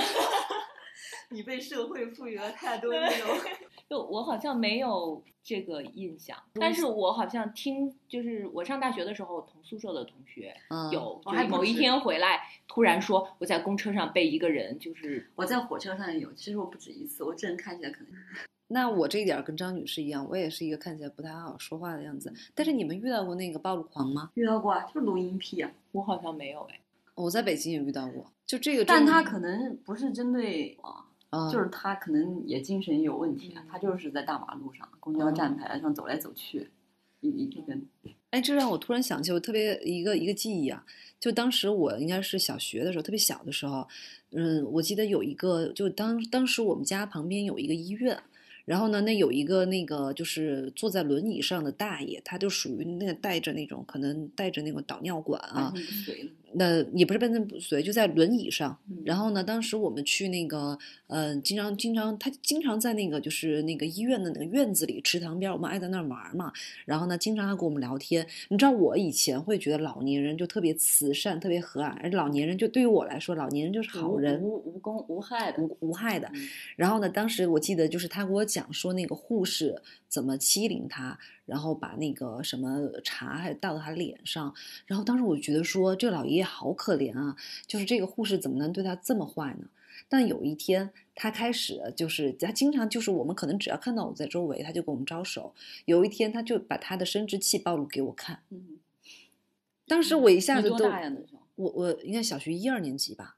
你被社会赋予了太多那种。就我好像没有这个印象，但是我好像听，就是我上大学的时候，同宿舍的同学嗯，有，我就是某一天回来，突然说我在公车上被一个人就是我在火车上有，其实我不止一次，我这人看起来可能 那我这一点儿跟张女士一样，我也是一个看起来不太好说话的样子。但是你们遇到过那个暴露狂吗？遇到过啊，就是录音癖啊。我好像没有哎，我在北京也遇到过，就这个，但他可能不是针对我，嗯就是他可能也精神有问题他就是在大马路上、公交站台上走来走去，一一一根。哎，这让我突然想起我特别一个一个记忆啊，就当时我应该是小学的时候，特别小的时候，嗯，我记得有一个，就当当时我们家旁边有一个医院，然后呢，那有一个那个就是坐在轮椅上的大爷，他就属于那个带着那种可能带着那个导尿管啊。那也不是半身不遂，就在轮椅上。嗯然后呢，当时我们去那个，呃，经常经常他经常在那个就是那个医院的那个院子里池塘边，我们爱在那儿玩嘛。然后呢，经常还跟我们聊天。你知道我以前会觉得老年人就特别慈善、特别和蔼，而老年人就对于我来说，老年人就是好人。无无功无害的。无无害的，嗯然后呢，当时我记得就是他给我讲说那个护士怎么欺凌他，然后把那个什么茶还倒到他脸上，然后当时我就觉得说这老爷爷好可怜啊，就是这个护士怎么能对他这么坏呢？但有一天，他开始就是他经常就是我们可能只要看到我在周围，他就跟我们招手。有一天，他就把他的生殖器暴露给我看，嗯，当时我一下你子都？我我应该小学一二年级吧，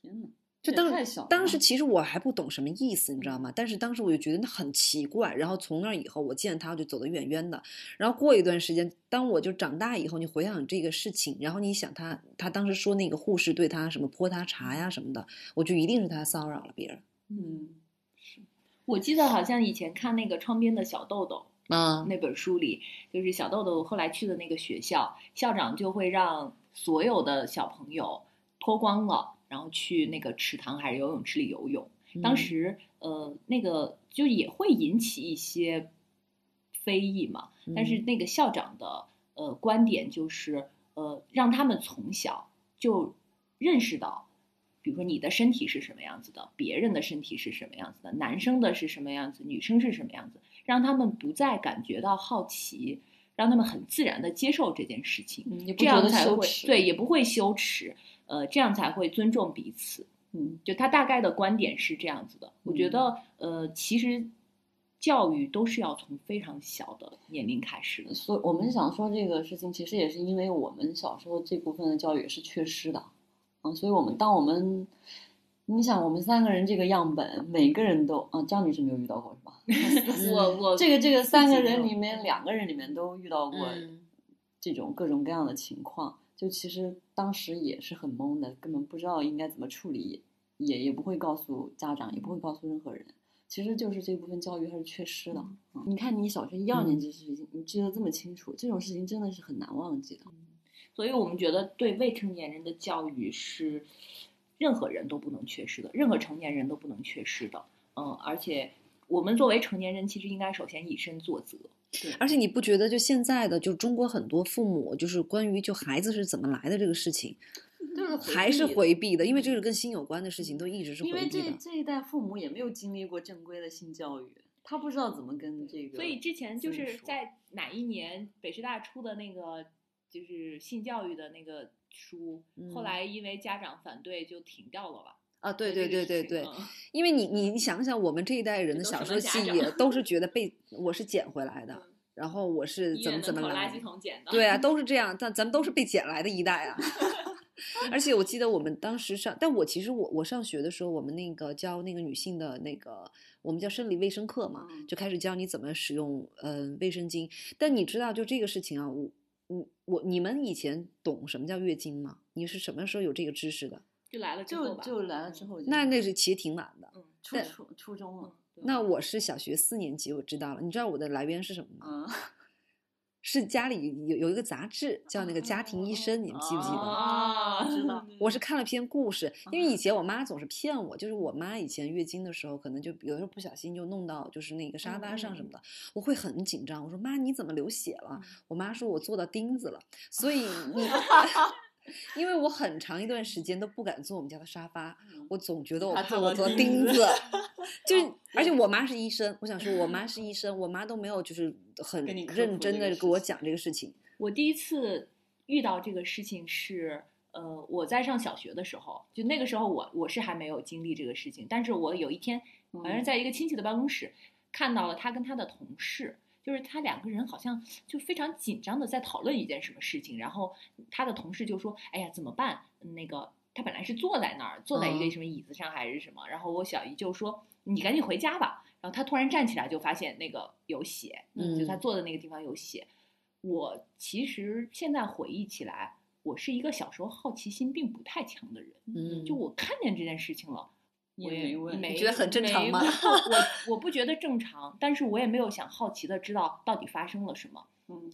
天呐，就当当时其实我还不懂什么意思，你知道吗？但是当时我就觉得那很奇怪，然后从那以后我见他我就走得远远的。然后过一段时间，当我就长大以后，你回想这个事情，然后你想他，他当时说那个护士对他什么泼他茶呀什么的，我就一定是他骚扰了别人。嗯，我记得好像以前看那个窗边的小豆豆啊，那本书里，就是小豆豆后来去的那个学校，校长就会让所有的小朋友脱光了，然后去那个池塘还是游泳池里游泳。当时呃，那个就也会引起一些非议嘛。但是那个校长的呃观点就是呃，让他们从小就认识到，比如说你的身体是什么样子的，别人的身体是什么样子的，男生的是什么样子，女生是什么样子，让他们不再感觉到好奇，让他们很自然的接受这件事情，这样才会对，也不会羞耻，呃，这样才会尊重彼此。嗯就他大概的观点是这样子的，我觉得呃，其实教育都是要从非常小的年龄开始的。所以我们想说这个事情，其实也是因为我们小时候这部分的教育也是缺失的，嗯，所以我们当我们，你想我们三个人这个样本，每个人都，啊，张女士没有遇到过是吧？我我这个这个三个人里面，两个人里面都遇到过嗯这种各种各样的情况，就其实当时也是很懵的，根本不知道应该怎么处理，也也不会告诉家长，也不会告诉任何人。其实就是这部分教育还是缺失的。嗯你看，你小学一二年级事情，你记得这么清楚，这种事情真的是很难忘记的。所以我们觉得对未成年人的教育是任何人都不能缺失的，任何成年人都不能缺失的。嗯，而且我们作为成年人，其实应该首先以身作则。而且你不觉得就现在的就中国很多父母就是关于就孩子是怎么来的这个事情，就是还是回避的，因为这是跟性有关的事情，都一直是因为这回避的。因为这一代父母也没有经历过正规的性教育，他不知道怎么跟这个。所以之前就是在哪一年北师大出的那个就是性教育的那个书，后嗯来因为家长反对就停掉了吧？啊，对对对对对，嗯因为你你你想想，我们这一代人的小时候记忆都是觉得被我是捡回来的嗯，然后我是怎么怎么来垃来圾桶捡的。对啊，都是这样，但咱们都是被捡来的一代啊。而且我记得我们当时上，但我其实我我上学的时候，我们那个教那个女性的那个，我们叫生理卫生课嘛，嗯就开始教你怎么使用嗯、呃卫生巾。但你知道，就这个事情啊，我我我你们以前懂什么叫月经吗？你是什么时候有这个知识的？就来了之后吧，就就来了之后，那那是其实挺晚的。嗯初初初中了，那我是小学四年级，我知道了。你知道我的来源是什么吗？嗯，是家里有有一个杂志叫那个《家庭医生》，你们记不记得？啊知道我是看了篇故事，因为以前我妈总是骗我，就是我妈以前月经的时候，可能就有的时候不小心就弄到就是那个沙发上什么的，我会很紧张。我说妈，你怎么流血了？我妈说我做到钉子了，所以你。因为我很长一段时间都不敢坐我们家的沙发，我总觉得我怕怕我做做到钉子 就是而且我妈是医生，我想说我妈是医生，我妈都没有就是很认真的跟我讲这个事情。我第一次遇到这个事情是，呃，我在上小学的时候，就那个时候我我是还没有经历这个事情，但是我有一天好像是在一个亲戚的办公室看到了他跟他的同事，就是他两个人好像就非常紧张的在讨论一件什么事情，然后他的同事就说：“哎呀，怎么办？那个他本来是坐在那儿，坐在一个嗯什么椅子上还是什么，然后我小姨就说：你赶紧回家吧。然后他突然站起来，就发现那个有血，嗯就他坐的那个地方有血。我其实现在回忆起来，我是一个小时候好奇心并不太强的人，嗯，就我看见这件事情了。你我也也没问没你觉得很正常吗 我我不觉得正常，但是我也没有想好奇的知道到底发生了什么。嗯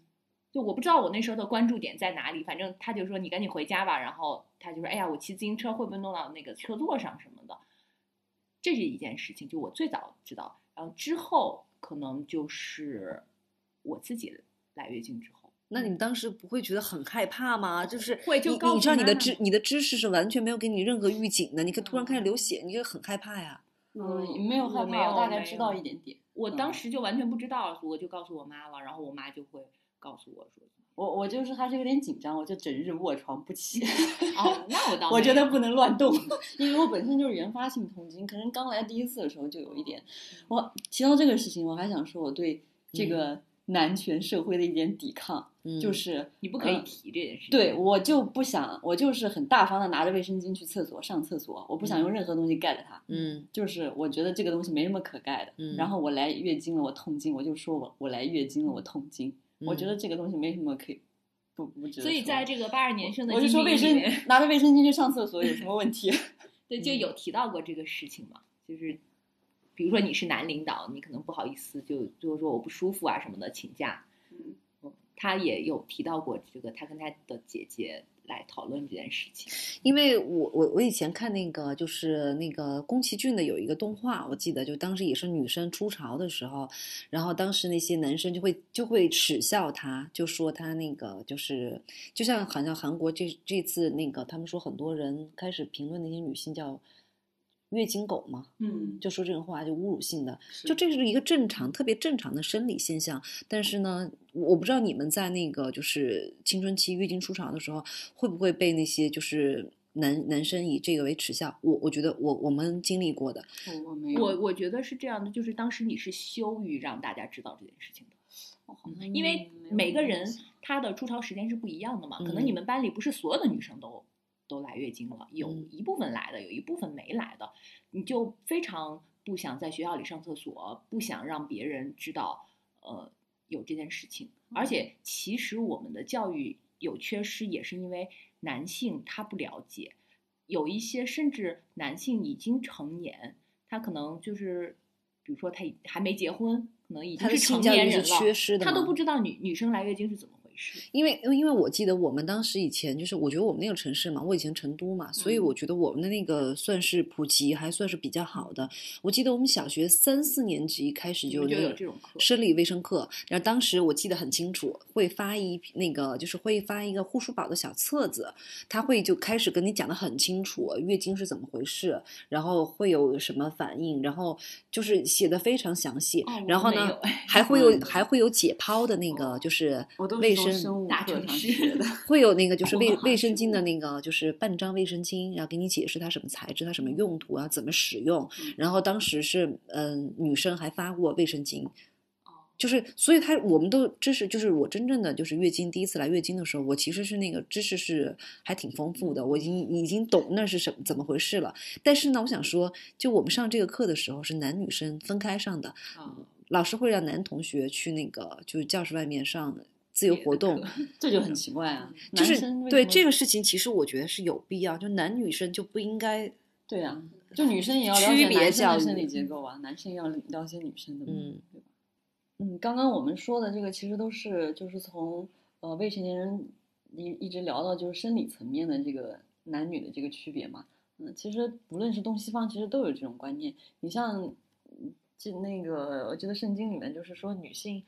就我不知道我那时候的关注点在哪里，反正他就说你赶紧回家吧，然后他就说哎呀，我骑自行车会不会弄到那个车座上什么的，这是一件事情，就我最早知道，然后之后可能就是我自己来月经之后，那你当时不会觉得很害怕吗？就是会就你你知道你的知你的知识是完全没有给你任何预警的，你可突然开始流血，你就很害怕呀。嗯，没有害怕，我没有我大概知道一点点。我当嗯时就完全不知道，我就告诉我妈了，然后我妈就会告诉我说，我我就是还是有点紧张，我就整日卧床不起。哦，那我倒我觉得不能乱动，因为我本身就是原发性痛经，可能刚来第一次的时候就有一点。我提到这个事情，我还想说，我对这个男权社会的一点抵抗，嗯就是你不可以嗯提这件事情。对我就不想，我就是很大方的拿着卫生巾去厕所上厕所，我不想用嗯任何东西盖着它。嗯就是我觉得这个东西没什么可盖的。嗯然后我来月经了，我痛经，我就说我我来月经了，我痛经。我觉得这个东西没什么可以不不值得。所以在这个八二年生的我是说卫生拿着卫生巾去上厕所有什么问题？对，就有提到过这个事情嘛，就是比如说你是男领导，你可能不好意思就就是说我不舒服啊什么的请假，嗯嗯，他也有提到过这个，他跟他的姐姐来讨论这件事情。因为我我我以前看那个就是那个宫崎骏的有一个动画，我记得就当时也是女生出潮的时候，然后当时那些男生就会就会耻笑他，就说他那个就是就像好像韩国这这次那个他们说很多人开始评论那些女性叫月经狗嘛，嗯，就说这种话就侮辱性的，就这是一个正常、特别正常的生理现象。但是呢，我不知道你们在那个就是青春期月经初潮的时候，会不会被那些就是男男生以这个为耻笑？我我觉得我我们经历过的，我我没有，我我觉得是这样的，就是当时你是羞于让大家知道这件事情的，因为每个人他的初潮时间是不一样的嘛，可能嗯。你们班里不是所有的女生都都来月经了，有嗯一部分来的，有一部分没来的，你就非常不想在学校里上厕所，不想让别人知道，呃，有这件事情。而且其实我们的教育有缺失，也是因为男性他不了解，有一些甚至男性已经成年，他可能就是，比如说他还没结婚，可能已经是成年人了，缺失的他都不知道女女生来月经是怎么。因为因为我记得我们当时以前就是，我觉得我们那个城市嘛，我以前成都嘛，所以嗯。我觉得我们的那个算是普及还算是比较好的。我记得我们小学三四年级开始就有这种生理卫生课，然后当时我记得很清楚，会发一那个就是会发一个护舒宝的小册子，他会就开始跟你讲的很清楚，月经是怎么回事，然后会有什么反应，然后就是写的非常详细，然后呢还会有 嗯。还会有解剖的那个就是卫生生物大城市的。会有那个就是卫卫生巾的那个就是半张卫生巾，然后给你解释它什么材质，它什么用途啊，怎么使用。嗯然后当时是嗯、女生还发过卫生巾，哦就是所以他我们都知识就是我真正的就是月经第一次来月经的时候，我其实是那个知识是还挺丰富的，我已经已经懂那是什么怎么回事了。但是呢，我想说，就我们上这个课的时候是男女生分开上的，啊，老师会让男同学去那个就是教室外面上自由活动。这就很奇怪啊！就是对这个事情，其实我觉得是有必要，就男女生就不应该，对啊，就女生也要了区解别教育男生理结构啊，男生要了解女生的嘛，嗯对吧？嗯，刚刚我们说的这个其实都是就是从呃未成年人一一直聊到就是生理层面的这个男女的这个区别嘛。嗯，其实不论是东西方，其实都有这种观念。你像嗯这那个，我记得圣经里面就是说女性，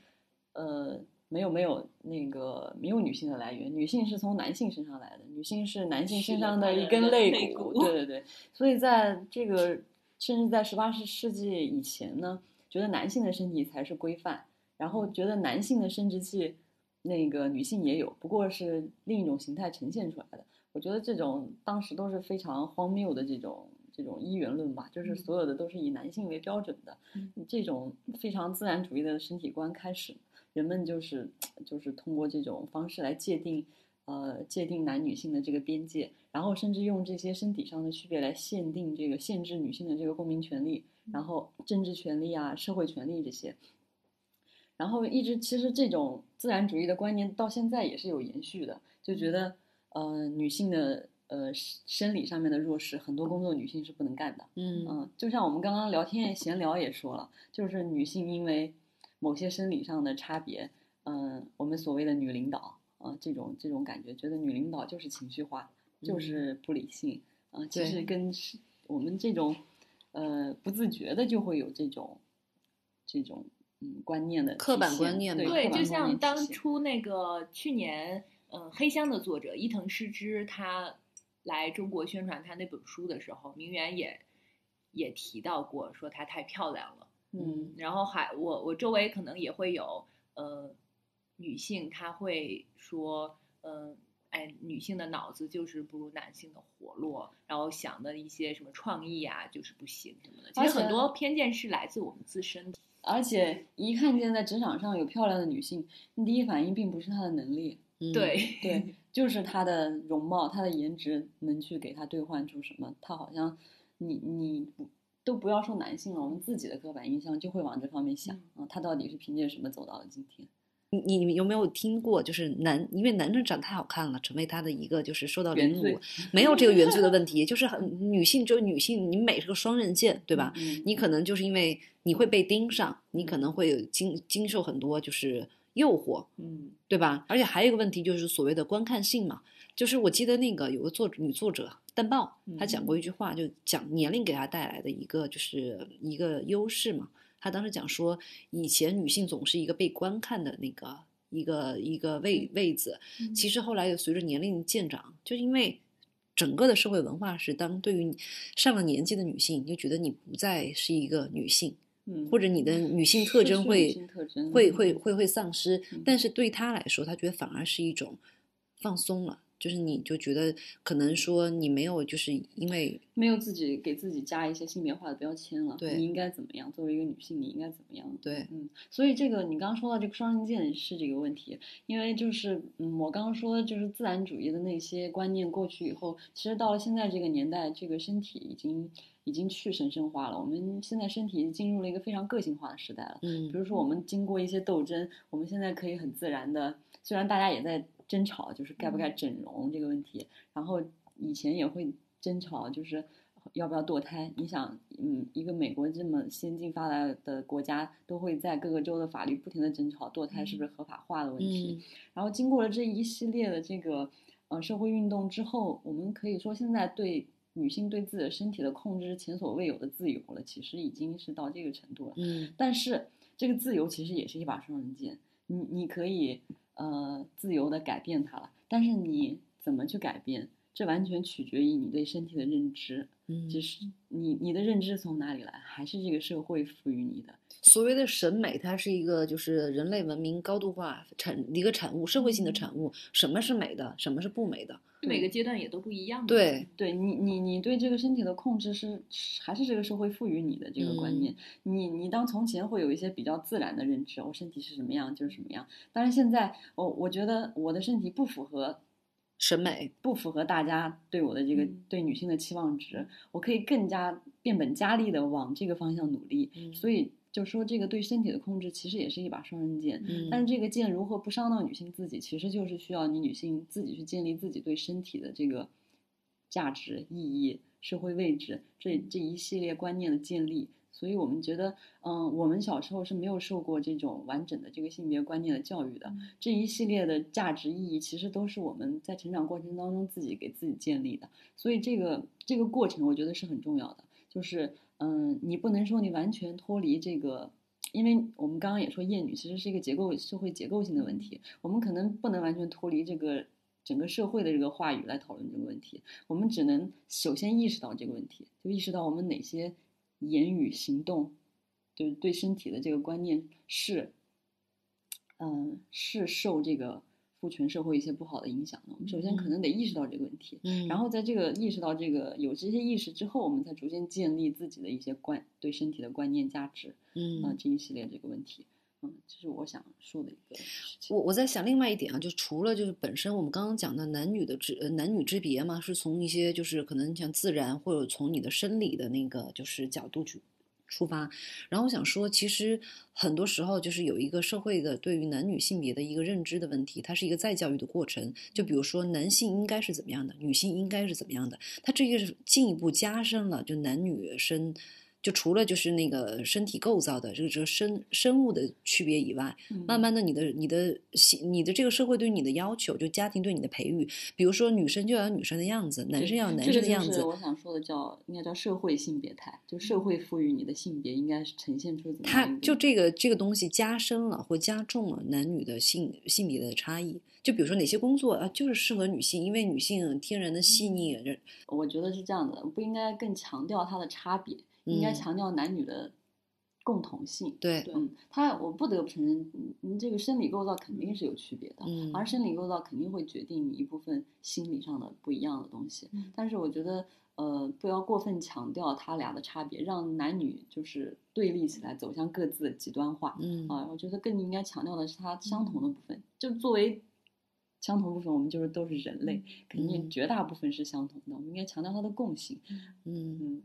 呃，没有没有那个没有女性的来源，女性是从男性身上来的，女性是男性身上的一根肋骨。对对对，所以在这个甚至在十八世世纪以前呢，觉得男性的身体才是规范，然后觉得男性的生殖器那个女性也有，不过是另一种形态呈现出来的。我觉得这种当时都是非常荒谬的这种这种一元论吧，就是所有的都是以男性为标准的，嗯。这种非常自然主义的身体观开始，人们就是就是通过这种方式来界定。呃，界定男女性的这个边界，然后甚至用这些身体上的区别来限定这个限制女性的这个公民权利，然后政治权利啊、社会权利这些，然后一直其实这种自然主义的观念到现在也是有延续的，就觉得呃女性的呃生理上面的弱势，很多工作女性是不能干的。嗯。嗯，就像我们刚刚聊天闲聊也说了，就是女性因为某些生理上的差别，嗯、我们所谓的女领导啊、呃这种这种感觉，觉得女领导就是情绪化，就是不理性。啊、呃其实跟是我们这种呃不自觉的就会有这种这种嗯观念的刻板观念吧对，就像当初那个去年，呃，黑箱的作者伊藤诗织他来中国宣传他那本书的时候，名媛也也提到过，说她太漂亮了。嗯然后还我我周围可能也会有呃女性，她会说，嗯、哎，女性的脑子就是不如男性的活络，然后想的一些什么创意啊，就是不行什么的。其实很多偏见是来自我们自身的。而且一看见在职场上有漂亮的女性，你第一反应并不是她的能力，嗯对对，就是他的容貌、他的颜值能去给他兑换出什么，他好像你你都不要说男性了，我们自己的刻板印象就会往这方面想啊，他到底是凭借什么走到了今天？你你有没有听过，就是男，因为男生长太好看了，成为他的一个就是受到凌原罪辱，没有这个原罪的问 题，就是很女性只有女性，你美是个双刃剑，对吧？嗯，你可能就是因为你会被盯上，你可能会有经经受很多就是诱惑，嗯对吧？而且还有一个问题就是所谓的观看性嘛，就是我记得那个有个作女作者淡豹，她讲过一句话，就讲年龄给她带来的一个就是一个优势嘛。她当时讲说，以前女性总是一个被观看的那个一个一个位位子，嗯其实后来随着年龄渐长，就因为整个的社会文化是，当对于上了年纪的女性，你就觉得你不再是一个女性，嗯，或者你的女性特征会会嗯会会会丧失嗯。但是对他来说，他觉得反而是一种放松了，就是你就觉得可能说你没有就是因为没有自己给自己加一些性别化的标签了。对你应该怎么样？作为一个女性，你应该怎么样？对嗯，所以这个你刚刚说到这个双刃剑是这个问题，因为就是嗯，我刚刚说就是自然主义的那些观念过去以后，其实到了现在这个年代，这个身体已经已经去神圣化了。我们现在身体已经进入了一个非常个性化的时代了。嗯比如说，我们经过一些斗争，我们现在可以很自然的，虽然大家也在争吵，就是该不该整容这个问题，然后以前也会争吵，就是要不要堕胎。你想，嗯，一个美国这么先进发达的国家，都会在各个州的法律不停的争吵堕胎是不是合法化的问题。嗯然后经过了这一系列的这个呃社会运动之后，我们可以说现在对女性对自己的身体的控制是前所未有的自由了，其实已经是到这个程度了。嗯但是这个自由其实也是一把双刃剑，你你可以呃自由的改变它了，但是你怎么去改变，这完全取决于你对身体的认知，嗯，只是你你的认知从哪里来，还是这个社会赋予你的。所谓的审美，它是一个就是人类文明高度化产一个产物，社会性的产物。什么是美的，什么是不美的？每个阶段也都不一样。对，对你，你你对这个身体的控制是是还是这个社会赋予你的这个观念。你你当从前会有一些比较自然的认知，我身体是什么样就是什么样。但是现在，我我觉得我的身体不符合审美，不符合大家对我的这个、嗯对女性的期望值，我可以更加变本加厉的往这个方向努力。嗯所以就说这个对身体的控制其实也是一把双刃剑。嗯但是这个剑如何不伤到女性自己，其实就是需要你女性自己去建立自己对身体的这个价值、意义、社会位置这这一系列观念的建立。所以我们觉得，嗯，我们小时候是没有受过这种完整的这个性别观念的教育的。嗯这一系列的价值意义，其实都是我们在成长过程当中自己给自己建立的。所以这个这个过程，我觉得是很重要的。就是，嗯，你不能说你完全脱离这个，因为我们刚刚也说厌女其实是一个结构社会结构性的问题，我们可能不能完全脱离这个整个社会的这个话语来讨论这个问题，我们只能首先意识到这个问题，就意识到我们哪些言语行动，就是对身体的这个观念是，嗯，是受这个父权社会一些不好的影响的。我们首先可能得意识到这个问题，嗯，然后在这个意识到这个有这些意识之后，我们才逐渐建立自己的一些观对身体的观念价值啊、嗯，这一系列这个问题，这是我想说的一个事情。我我在想另外一点啊，就除了就是本身我们刚刚讲的男女的之男女之别嘛，是从一些就是可能像自然或者从你的生理的那个就是角度去出发。然后我想说，其实很多时候就是有一个社会的对于男女性别的一个认知的问题，它是一个再教育的过程。就比如说男性应该是怎么样的，女性应该是怎么样的，它这个是进一步加深了就男女生。就除了就是那个身体构造的这个这个生生物的区别以外，慢慢的，你的你的性你的这个社会对你的要求，就家庭对你的培育，比如说女生就要有女生的样子，男生要有男生的样子。我想说的叫应该叫社会性别态，就社会赋予你的性别应该是呈现出怎么样它就这个这个东西加深了或加重了男女的性性别的差异。就比如说哪些工作啊，就是适合女性，因为女性天然的细腻，人我觉得是这样的，不应该更强调它的差别，应该嗯强调男女的共同性。对，对嗯，它我不得不承认，嗯嗯，这个生理构造肯定是有区别的，嗯而生理构造肯定会决定你一部分心理上的不一样的东西。嗯但是我觉得，呃，不要过分强调它俩的差别，让男女就是对立起来，走向各自的极端化。嗯啊，我觉得更应该强调的是它相同的部分。就作为相同部分，我们就是都是人类，肯定嗯绝大部分是相同的。我们应该强调它的共性。嗯。嗯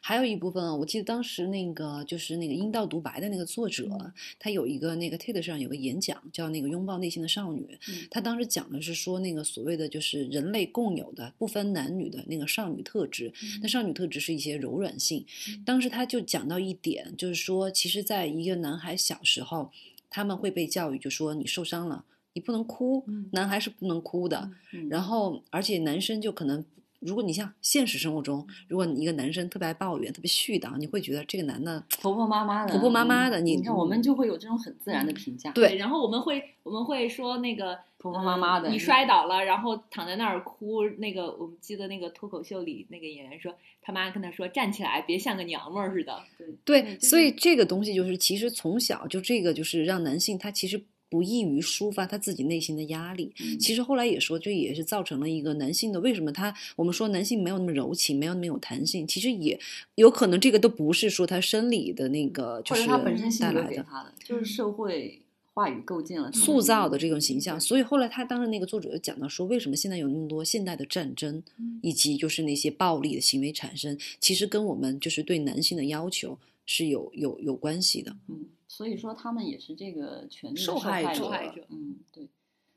还有一部分啊，我记得当时那个就是那个阴道独白的那个作者，嗯他有一个那个 TED 上有个演讲，叫那个拥抱内心的少女。嗯他当时讲的是说那个所谓的就是人类共有的不分男女的那个少女特质。那少女特质是一些柔软性。当时他就讲到一点，就是说，其实在一个男孩小时候，他们会被教育，就说你受伤了，你不能哭，嗯男孩是不能哭的。嗯，然后，而且男生就可能，如果你像现实生活中，如果你一个男生特别爱抱怨、特别絮叨，你会觉得这个男的婆婆妈妈的，婆婆妈妈的嗯你你看我们就会有这种很自然的评价。对然后我们会我们会说那个婆婆妈妈的呃你摔倒了，然后躺在那儿哭。那个我们记得那个脱口秀里那个演员说，他妈跟他说站起来，别像个娘们儿似的。对，对所以这个东西就是，其实从小就这个就是让男性他其实不易于抒发他自己内心的压力。嗯其实后来也说，这也是造成了一个男性的为什么他我们说男性没有那么柔情，没有那么有弹性，其实也有可能这个都不是说他生理的那个就是或者他本身性格带来的。给他的，就是社会话语构建了塑造的这种种形象，所以后来他当时那个作者就讲到说，为什么现在有那么多现代的战争，嗯以及就是那些暴力的行为产生，其实跟我们就是对男性的要求是有有有关系的。嗯，所以说他们也是这个权利的受害害者受害者嗯，对。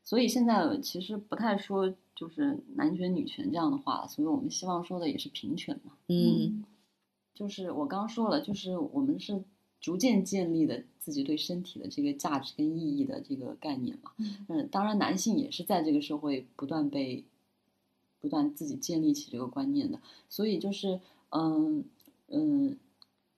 所以现在其实不太说就是男权女权这样的话了，所以我们希望说的也是平权嘛。嗯就是我刚说了，就是我们是逐渐建立的自己对身体的这个价值跟意义的这个概念嘛。嗯嗯，当然男性也是在这个社会不断被不断自己建立起这个观念的，所以就是嗯嗯，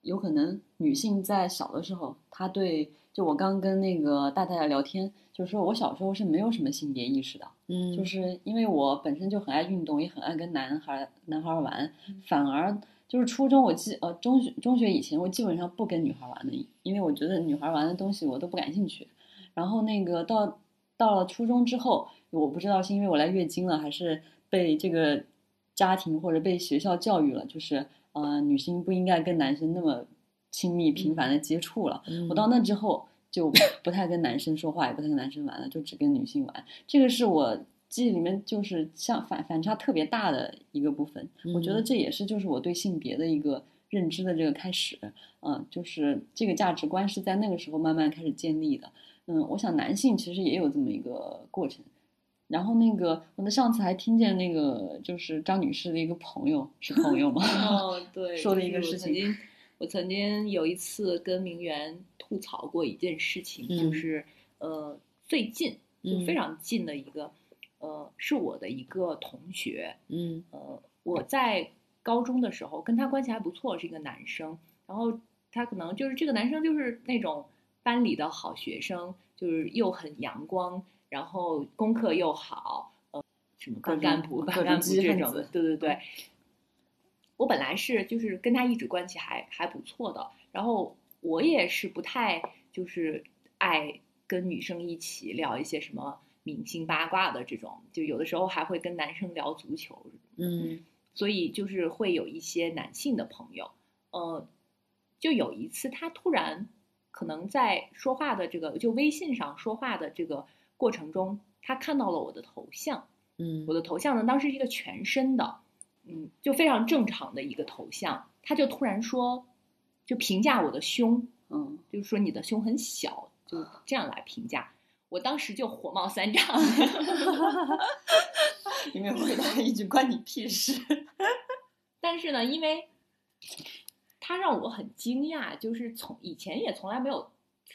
有可能女性在小的时候，她对就我刚跟那个大太太聊天，就是说我小时候是没有什么性别意识的，嗯，就是因为我本身就很爱运动，也很爱跟男孩儿男孩儿玩，反而就是初中我记呃中学中学以前我基本上不跟女孩玩的，因为我觉得女孩儿玩的东西我都不感兴趣。然后那个到到了初中之后，我不知道是因为我来月经了，还是被这个家庭或者被学校教育了，就是呃女性不应该跟男生那么亲密频繁的接触了。嗯我到那之后就不太跟男生说话，也不太跟男生玩了，就只跟女性玩。这个是我记忆里面就是像反反差特别大的一个部分。我觉得嗯这也是就是我对性别的一个认知的这个开始。嗯，就是这个价值观是在那个时候慢慢开始建立的。嗯，我想男性其实也有这么一个过程。然后那个，我的上次还听见那个，就是张女士的一个朋友，是朋友吗？哦，对，说的一个事情我曾经，我曾经有一次跟明媛吐槽过一件事情，嗯。就是呃，最近就嗯。非常近的一个，呃，是我的一个同学，嗯。呃，我在高中的时候跟他关系还不错，是一个男生，然后他可能就是这个男生就是那种班里的好学生，就是又很阳光，然后功课又好，呃，什么各种班干部、各种班干部这种的，对对对。我本来是就是跟他一直关系还还不错的，然后我也是不太就是爱跟女生一起聊一些什么明星八卦的这种，就有的时候还会跟男生聊足球嗯所以就是会有一些男性的朋友，呃，就有一次他突然可能在说话的这个就微信上说话的这个过程中，他看到了我的头像，嗯。我的头像呢当时是一个全身的，嗯，就非常正常的一个头像，他就突然说，就评价我的胸，嗯，就是说你的胸很小，就这样来评价。我当时就火冒三丈，你没有回答一句关你屁事。但是呢，因为他让我很惊讶，就是从以前也从来没有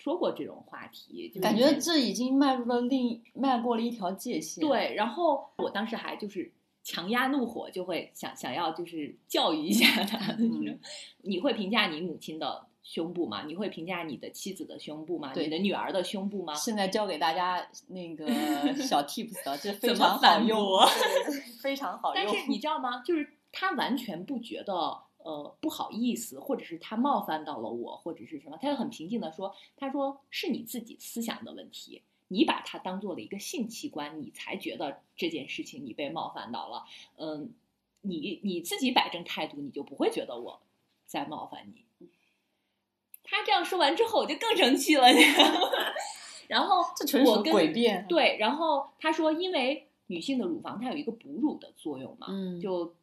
说过这种话题，就是感觉这已经迈入了另迈过了一条界限。，对。然后我当时还就是强压怒火，就会想想要就是教育一下他，嗯你会评价你母亲的胸部吗？你会评价你的妻子的胸部吗？你的女儿的胸部吗？现在教给大家那个 小 tips 啊，这非常好用反驳，对对对非常好用。但是你知道吗？就是他完全不觉得呃不好意思，或者是他冒犯到了我，或者是什么，他就很平静的说，他说是你自己思想的问题，你把它当做了一个性器官，你才觉得这件事情你被冒犯到了，嗯，你你自己摆正态度，你就不会觉得我在冒犯你。他这样说完之后，我就更生气了。然后这纯属我跟诡辩。对，然后他说，因为女性的乳房它有一个哺乳的作用嘛，嗯就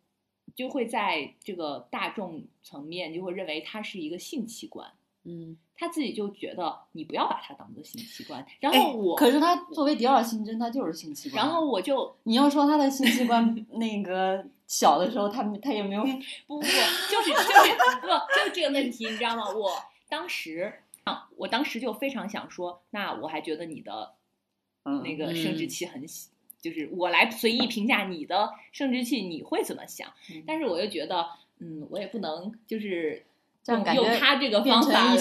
就会在这个大众层面就会认为它是一个性器官，嗯，他自己就觉得你不要把它当做性器官。然哎后我，可是他作为第二性征，他就是性器官。然后我就你要说他的性器官那个小的时候，他他也没有 不不不，就是就是不就是这个问题，你知道吗？我当时啊，我当时就非常想说，那我还觉得你的嗯那个生殖嗯器很小，就是我来随意评价你的生殖器，你会怎么想？嗯但是我又觉得，嗯，我也不能就是用他这个方法来，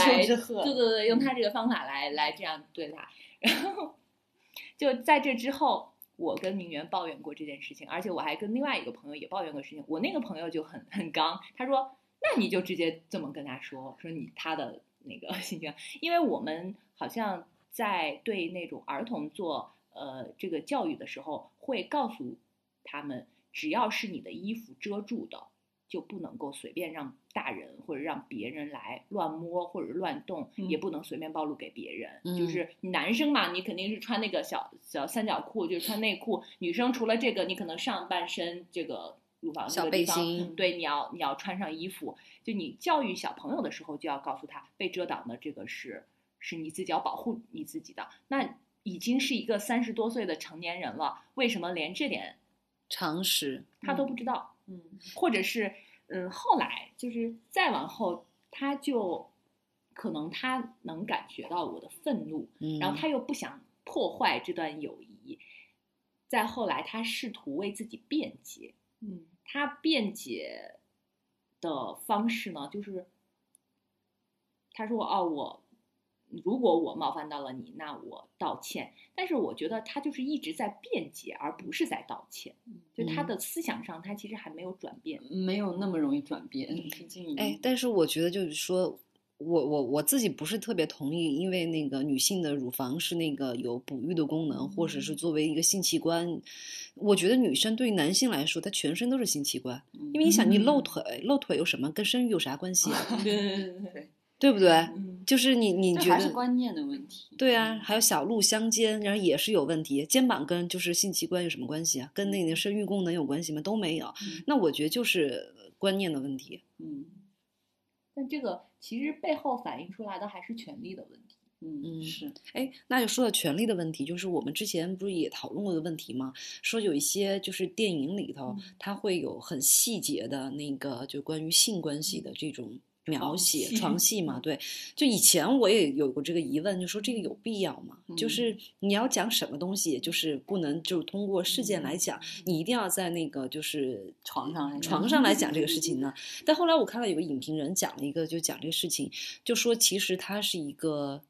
对对对，用他这个方法来来这样对他。然后就在这之后，我跟明媛抱怨过这件事情，而且我还跟另外一个朋友也抱怨过事情。我那个朋友就很很刚，他说：“那你就直接这么跟他说，说你他的那个 性情，因为我们好像在对那种儿童做呃这个教育的时候，会告诉他们，只要是你的衣服遮住的，就不能够随便让大人或者让别人来乱摸或者乱动，嗯也不能随便暴露给别人。嗯就是男生嘛，你肯定是穿那个小小三角裤，就是穿内裤；女生除了这个，你可能上半身这个乳房这小背个地方心对，你要你要穿上衣服。就你教育小朋友的时候，就要告诉他，被遮挡的这个是是你自己要保护你自己的。那已经是一个三十多岁的成年人了，为什么连这点常识，他都不知道？嗯或者是嗯，后来就是再往后，他就可能他能感觉到我的愤怒，嗯，然后他又不想破坏这段友谊，再后来他试图为自己辩解，嗯他辩解的方式呢，就是他说哦，我如果我冒犯到了你，那我道歉。但是我觉得他就是一直在辩解，而不是在道歉。就他嗯的思想上，他其实还没有转变。没有那么容易转变，毕竟哎，但是我觉得就是说，我我我自己不是特别同意，因为那个女性的乳房是那个有哺育的功能，或者是作为一个性器官，我觉得女生对于男性来说，她全身都是性器官，因为你想，你露嗯腿露腿有什么跟生育有啥关系啊？对对对对，对不对？嗯就是你你这还是觉得？观念的问题。对啊，还有小鹿相间，然后也是有问题。肩膀跟就是性器官有什么关系啊？跟那个生育功能有关系吗？都没有。嗯那我觉得就是观念的问题。嗯但这个其实背后反映出来的还是权力的问题。嗯嗯是哎，那就说到权力的问题，就是我们之前不是也讨论过的问题吗？说有一些就是电影里头，嗯它会有很细节的那个就关于性关系的这种描写，床戏嘛，对。就以前我也有过这个疑问，就说这个有必要吗？就嗯是你要讲什么东西，就是不能就通过事件来讲，你一定要在那个就是床上来讲床上来讲这个事情呢。但后来我看到有个影评人讲了一个，就讲这个事情，就说其实它是一个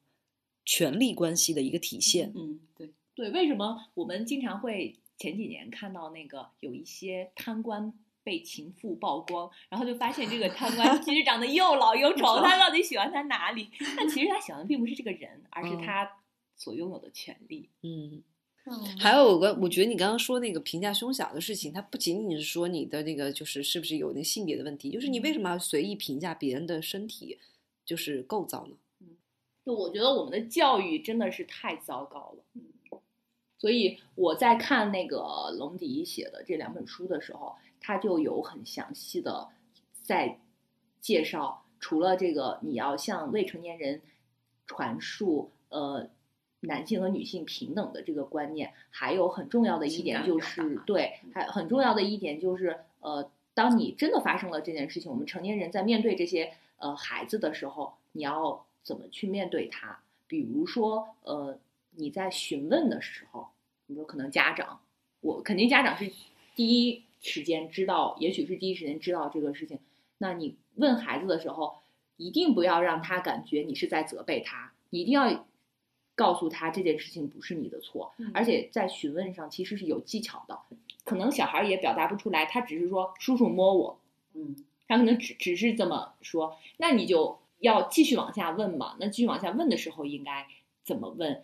权力关系的一个体现。嗯对对，为什么我们经常会前几年看到那个有一些贪官被情妇曝光，然后就发现这个贪官其实长得又老又 丑，他到底喜欢他哪里？但其实他喜欢的并不是这个人，而是嗯他所拥有的权利。嗯，嗯还有个，我觉得你刚刚说那个评价胸小的事情，它不仅仅是说你的那个就是是不是有那个性别的问题，就是你为什么要随意评价别人的身体就是构造呢？嗯就我觉得我们的教育真的是太糟糕了。所以我在看那个龙迪写的这两本书的时候，他就有很详细的在介绍，除了这个你要向未成年人传述呃男性和女性平等的这个观念，还有很重要的一点就是对，还很重要的一点就是呃，当你真的发生了这件事情，我们成年人在面对这些呃孩子的时候，你要怎么去面对他？比如说呃，你在询问的时候，比如说可能家长，我肯定家长是第一时间知道，也许是第一时间知道这个事情。那你问孩子的时候，一定不要让他感觉你是在责备他，你一定要告诉他这件事情不是你的错，嗯而且在询问上其实是有技巧的。可能小孩也表达不出来，他只是说叔叔摸我，嗯他可能只只是这么说，那你就要继续往下问嘛。那继续往下问的时候，应该怎么问？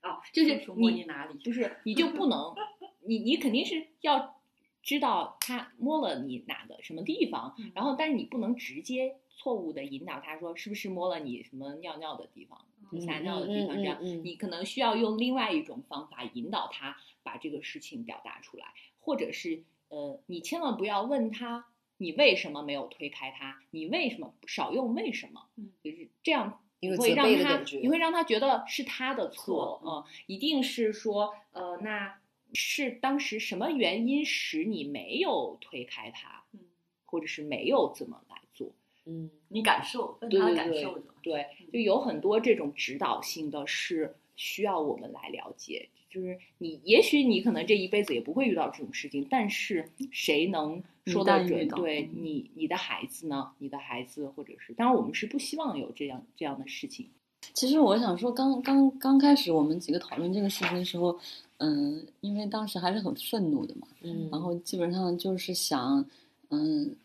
啊，就是你你哪里？就是，你就不能，你你肯定是要知道他摸了你哪个什么地方，嗯然后但是你不能直接错误的引导他说是不是摸了你什么尿尿的地方、嗯撒尿的地方，这样你可能需要用另外一种方法引导他把这个事情表达出来，或者是呃，你千万不要问他。你为什么没有推开他？你为什么少用为什么？嗯就是这样你会让他你会让他觉得是他的错，错嗯，一定是说，呃，那是当时什么原因使你没有推开他，嗯，或者是没有怎么来做？嗯你感受，问他的对对对感受的。对，就有很多这种指导性的是需要我们来了解。就是你，也许你可能这一辈子也不会遇到这种事情，但是谁能说得准？对你，你的孩子呢？你的孩子，或者是，当然我们是不希望有这样这样的事情。其实我想说刚，刚刚开始我们几个讨论这个事情的时候，嗯，因为当时还是很愤怒的嘛，嗯，然后基本上就是想，嗯，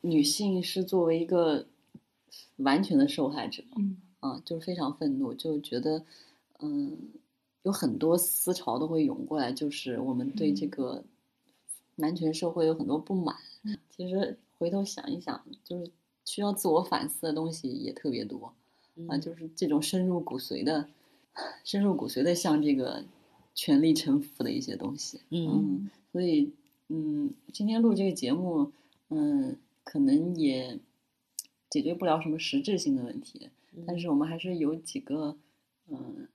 女性是作为一个完全的受害者，嗯。啊，就是非常愤怒，就觉得，嗯，有很多思潮都会涌过来，就是我们对这个男权社会有很多不满。其实回头想一想，就是需要自我反思的东西也特别多啊，嗯就是这种深入骨髓的、深入骨髓的向这个权力臣服的一些东西。嗯嗯，所以嗯，今天录这个节目，嗯，可能也解决不了什么实质性的问题，但是我们还是有几个嗯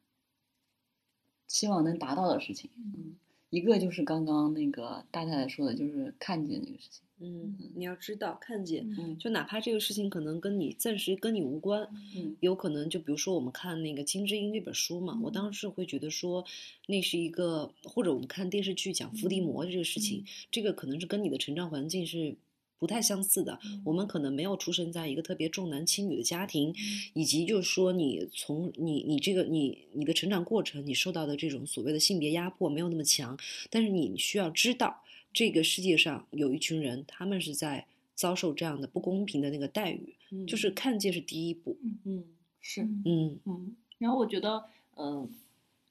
希望能达到的事情。嗯，一个就是刚刚那个大太太说的，就是看见这个事情。嗯，你要知道，看见，嗯就哪怕这个事情可能跟你暂时跟你无关，嗯有可能就比如说我们看那个金智英这本书嘛，我当时会觉得说，那是一个或者我们看电视剧讲伏地魔的这个事情，这个可能是跟你的成长环境是。不太相似的，我们可能没有出生在一个特别重男轻女的家庭，以及就是说你从你你这个你你的成长过程，你受到的这种所谓的性别压迫没有那么强，但是你需要知道，这个世界上有一群人，他们是在遭受这样的不公平的那个待遇，就是看见是第一步。嗯，是嗯。嗯，然后我觉得，嗯、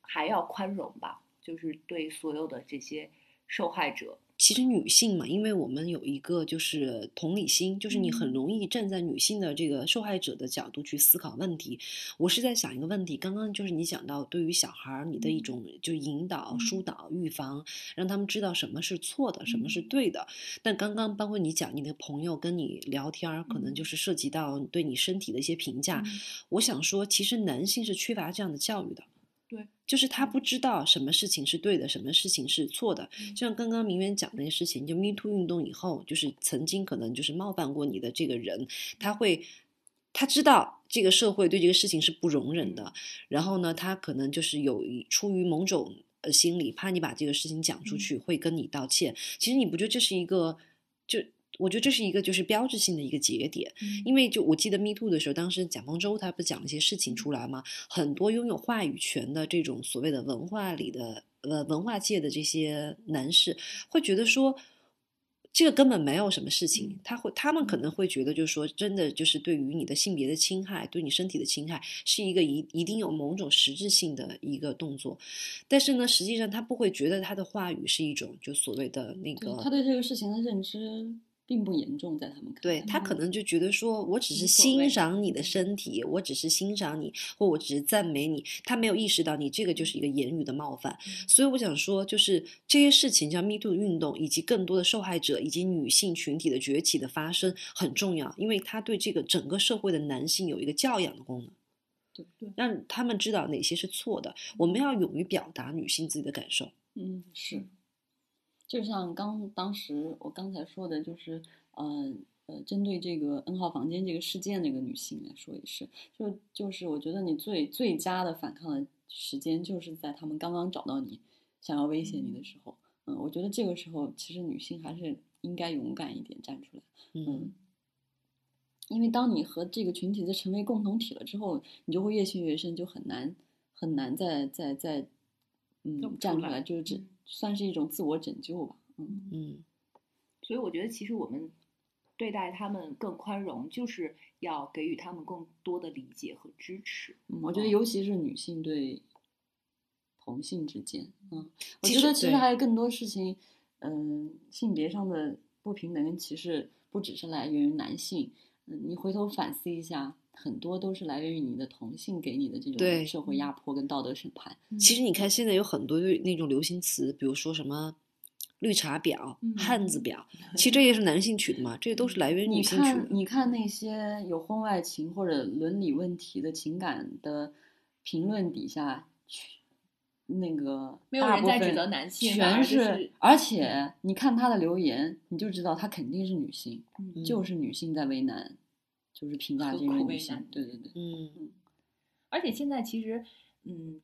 还要宽容吧，就是对所有的这些受害者，其实女性嘛，因为我们有一个就是同理心，就是你很容易站在女性的这个受害者的角度去思考问题。我是在想一个问题，刚刚就是你讲到对于小孩儿你的一种就是引导、疏导、预防，让他们知道什么是错的，什么是对的。但刚刚包括你讲你的朋友跟你聊天儿，可能就是涉及到对你身体的一些评价。我想说，其实男性是缺乏这样的教育的。对，就是他不知道什么事情是对的，什么事情是错的。就像刚刚明媛讲的那个事情，就 Me Too 运动以后，就是曾经可能就是冒犯过你的这个人，他会他知道这个社会对这个事情是不容忍的，然后呢，他可能就是有一出于某种呃心理，怕你把这个事情讲出去，会跟你道歉。其实你不觉得这是一个就？我觉得这是一个就是标志性的一个节点，因为就我记得 Me Too 的时候，当时蒋方舟他不是讲了一些事情出来吗？很多拥有话语权的这种所谓的文化里的呃文化界的这些男士，会觉得说。这个根本没有什么事情，他会，他们可能会觉得，就是说，真的就是对于你的性别的侵害，对你身体的侵害，是一个一一定有某种实质性的一个动作，但是呢，实际上他不会觉得他的话语是一种就所谓的那对个他对这个事情的认知并不严重，在他们看来，对他可能就觉得说，我只是欣赏你的身体，我只是欣赏你，或我只是赞美你，他没有意识到你这个就是一个言语的冒犯。所以我想说，就是这些事情，像 Me Too 运动，以及更多的受害者以及女性群体的崛起的发生很重要，因为它对这个整个社会的男性有一个教养的功能。对对，让他们知道哪些是错的，我们要勇于表达女性自己的感受。嗯，是，就像刚当时我刚才说的，就是呃呃，针对这个 N 号房间这个事件，那个女性来说也是，就就是我觉得你最最佳的反抗的时间，就是在他们刚刚找到你，想要威胁你的时候。嗯，我觉得这个时候其实女性还是应该勇敢一点站出来。嗯，因为当你和这个群体在成为共同体了之后，你就会越陷越深，就很难很难再再再嗯站出来，就是这嗯算是一种自我拯救吧。嗯嗯所以我觉得其实我们对待他们更宽容，就是要给予他们更多的理解和支持。嗯我觉得尤其是女性对同性之间，嗯，我觉得其实还有更多事情，嗯，性别上的不平等跟歧视不只是来源于男性，嗯，你回头反思一下，很多都是来源于你的同性给你的这种社会压迫跟道德审判。其实你看，现在有很多的那种流行词，比如说什么绿茶婊、嗯汉子婊，其实这也是男性取的嘛，这都是来源于女性取，的。你看那些有婚外情或者伦理问题的情感的评论底下，去那个没有大部分人在指责男性全，是而且你看他的留言，你就知道他肯定是女性，嗯就是女性在为难，就是评价何这位女性对对对，嗯，而且现在其实，嗯，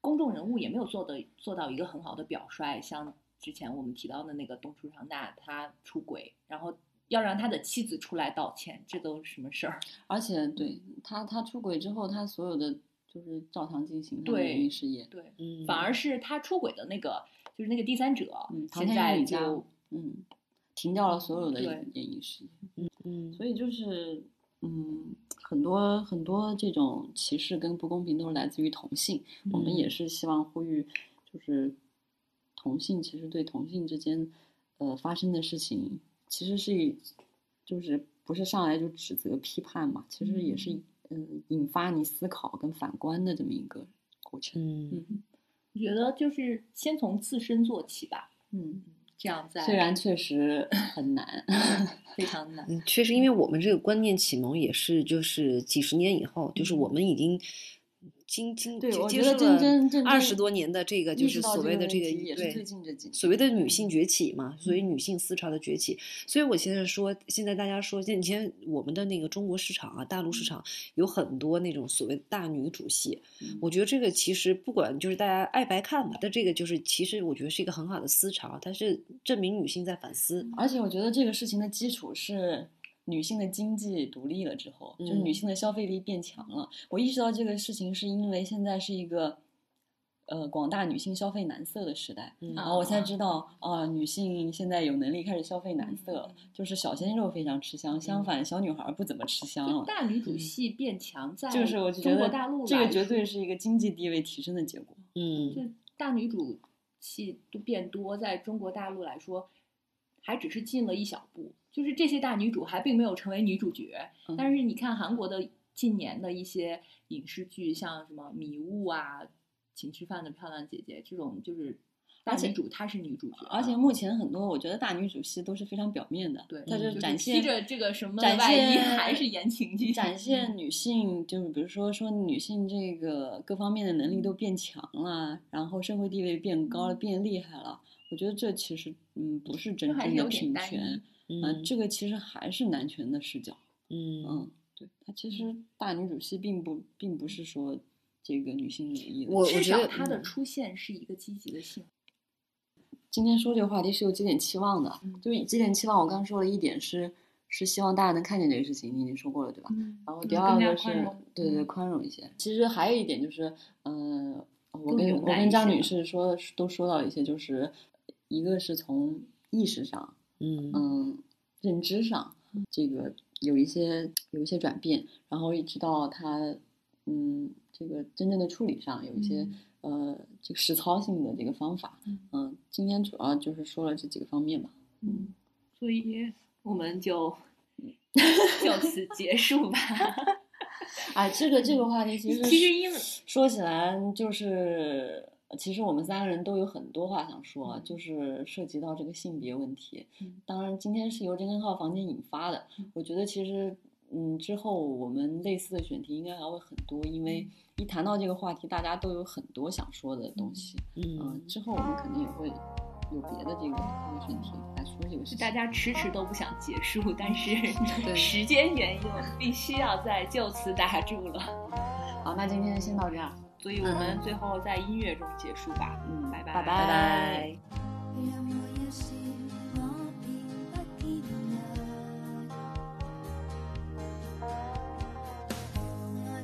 公众人物也没有做的做到一个很好的表率，像之前我们提到的那个东出昌大，他出轨，然后要让他的妻子出来道歉，这都是什么事儿？而且对他他出轨之后，他所有的就是照常进行他的对演艺事业，对，嗯反而是他出轨的那个，就是那个第三者，现在就，嗯，停掉了所有的演演艺事业。嗯嗯，所以就是，嗯，很多很多这种歧视跟不公平都是来自于同性。我们也嗯是希望呼吁，就是同性其实对同性之间，呃，发生的事情，其实是以就是不是上来就指责批判嘛，其实也是嗯、引发你思考跟反观的这么一个过程。嗯，嗯，我觉得就是先从自身做起吧，嗯，这样在虽然确实 很难，非常难。嗯，确实，因为我们这个观念启蒙也是就是几十年以后，就是我们已经经经对接受了二十多年的这个就是所谓的这这个也是最对所谓的女性崛起嘛，所以女性思潮的崛起。所以我现在说，现在大家说，现以前我们的那个中国市场啊，大陆市场有很多那种所谓的大女主戏，嗯我觉得这个其实不管就是大家爱白看吧，但这个就是其实我觉得是一个很好的思潮，它是证明女性在反思。而且我觉得这个事情的基础是女性的经济独立了之后，就是女嗯性的消费力变强了。我意识到这个事情是因为现在是一个。呃，广大女性消费男色的时代，嗯然后我才知道啊、女性现在有能力开始消费男色了，就是小鲜肉非常吃香，相反小女孩不怎么吃香了。大女主戏变强，在就是我觉中国得大陆这个绝对是一个经济地位提升的结果。嗯，就大女主戏都变多，在中国大陆来说，还只是进了一小步。就是这些大女主还并没有成为女主角，嗯但是你看韩国的近年的一些影视剧，像什么《迷雾》啊，《请吃饭的漂亮姐姐》这种，就是大女主她是女主角，而且目前很多我觉得大女主戏都是非常表面的，对，她就展现披着这个什么展外衣，现 还是言情剧，展现女性，就是比如说说女性这个各方面的能力都变强了，然后社会地位变高了，变厉害了。我觉得这其实嗯不是真正的有点单平权，一。啊、这个其实还是男权的视角。嗯嗯，对，他其实大女主戏并不并不是说这个女性主义的。我我觉得少她的嗯出现是一个积极的性。今天说这个话题是有几点期望的，嗯就是几点期望。我刚刚说了一点是是希望大家能看见这个事情，你已经说过了对吧？嗯然后第二个是对对嗯宽容一些。其实还有一点就是，嗯、我跟我跟张女士说都说到了一些，就是一个是从意识上，嗯嗯，认知上，这个有一些有一些转变，然后一直到他，嗯，这个真正的处理上有一些、呃这个实操性的这个方法，嗯嗯，今天主要就是说了这几个方面吧。嗯，所以我们就 就此结束吧。啊，这个这个话题其实其实因为说起来就是，其实我们三个人都有很多话想说，就是涉及到这个性别问题。嗯当然，今天是由真根号房间引发的，我觉得其实，嗯，之后我们类似的选题应该还会很多，因为一谈到这个话题，大家都有很多想说的东西。嗯、嗯之后我们肯定也会有别的这个这个选题来说这个事情。大家迟迟都不想结束，但是 时间原因，我们必须要再就此打住了。好，那今天先到这样。所以我们最后在音乐中结束吧。嗯，拜拜拜拜。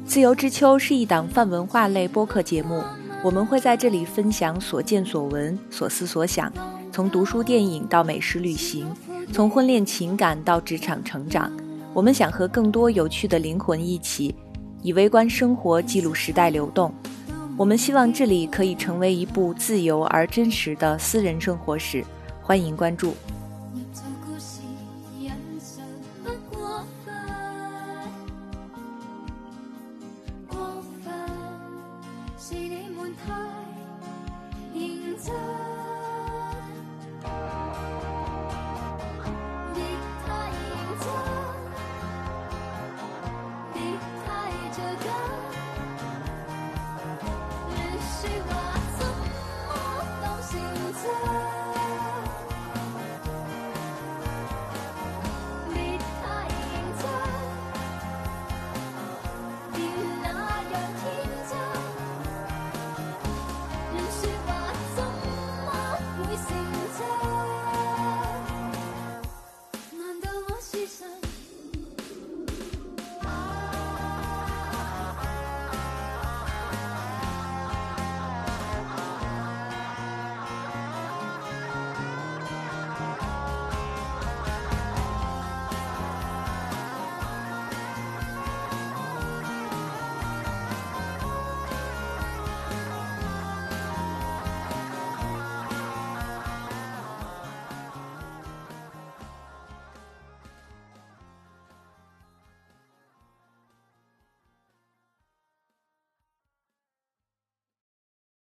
自由之秋是一档泛文化类播客节目，我们会在这里分享所见所闻、所思所想，从读书、电影到美食旅行，从婚恋情感到职场成长，我们想和更多有趣的灵魂一起，以微观生活记录时代流动。我们希望这里可以成为一部自由而真实的私人生活史，欢迎关注。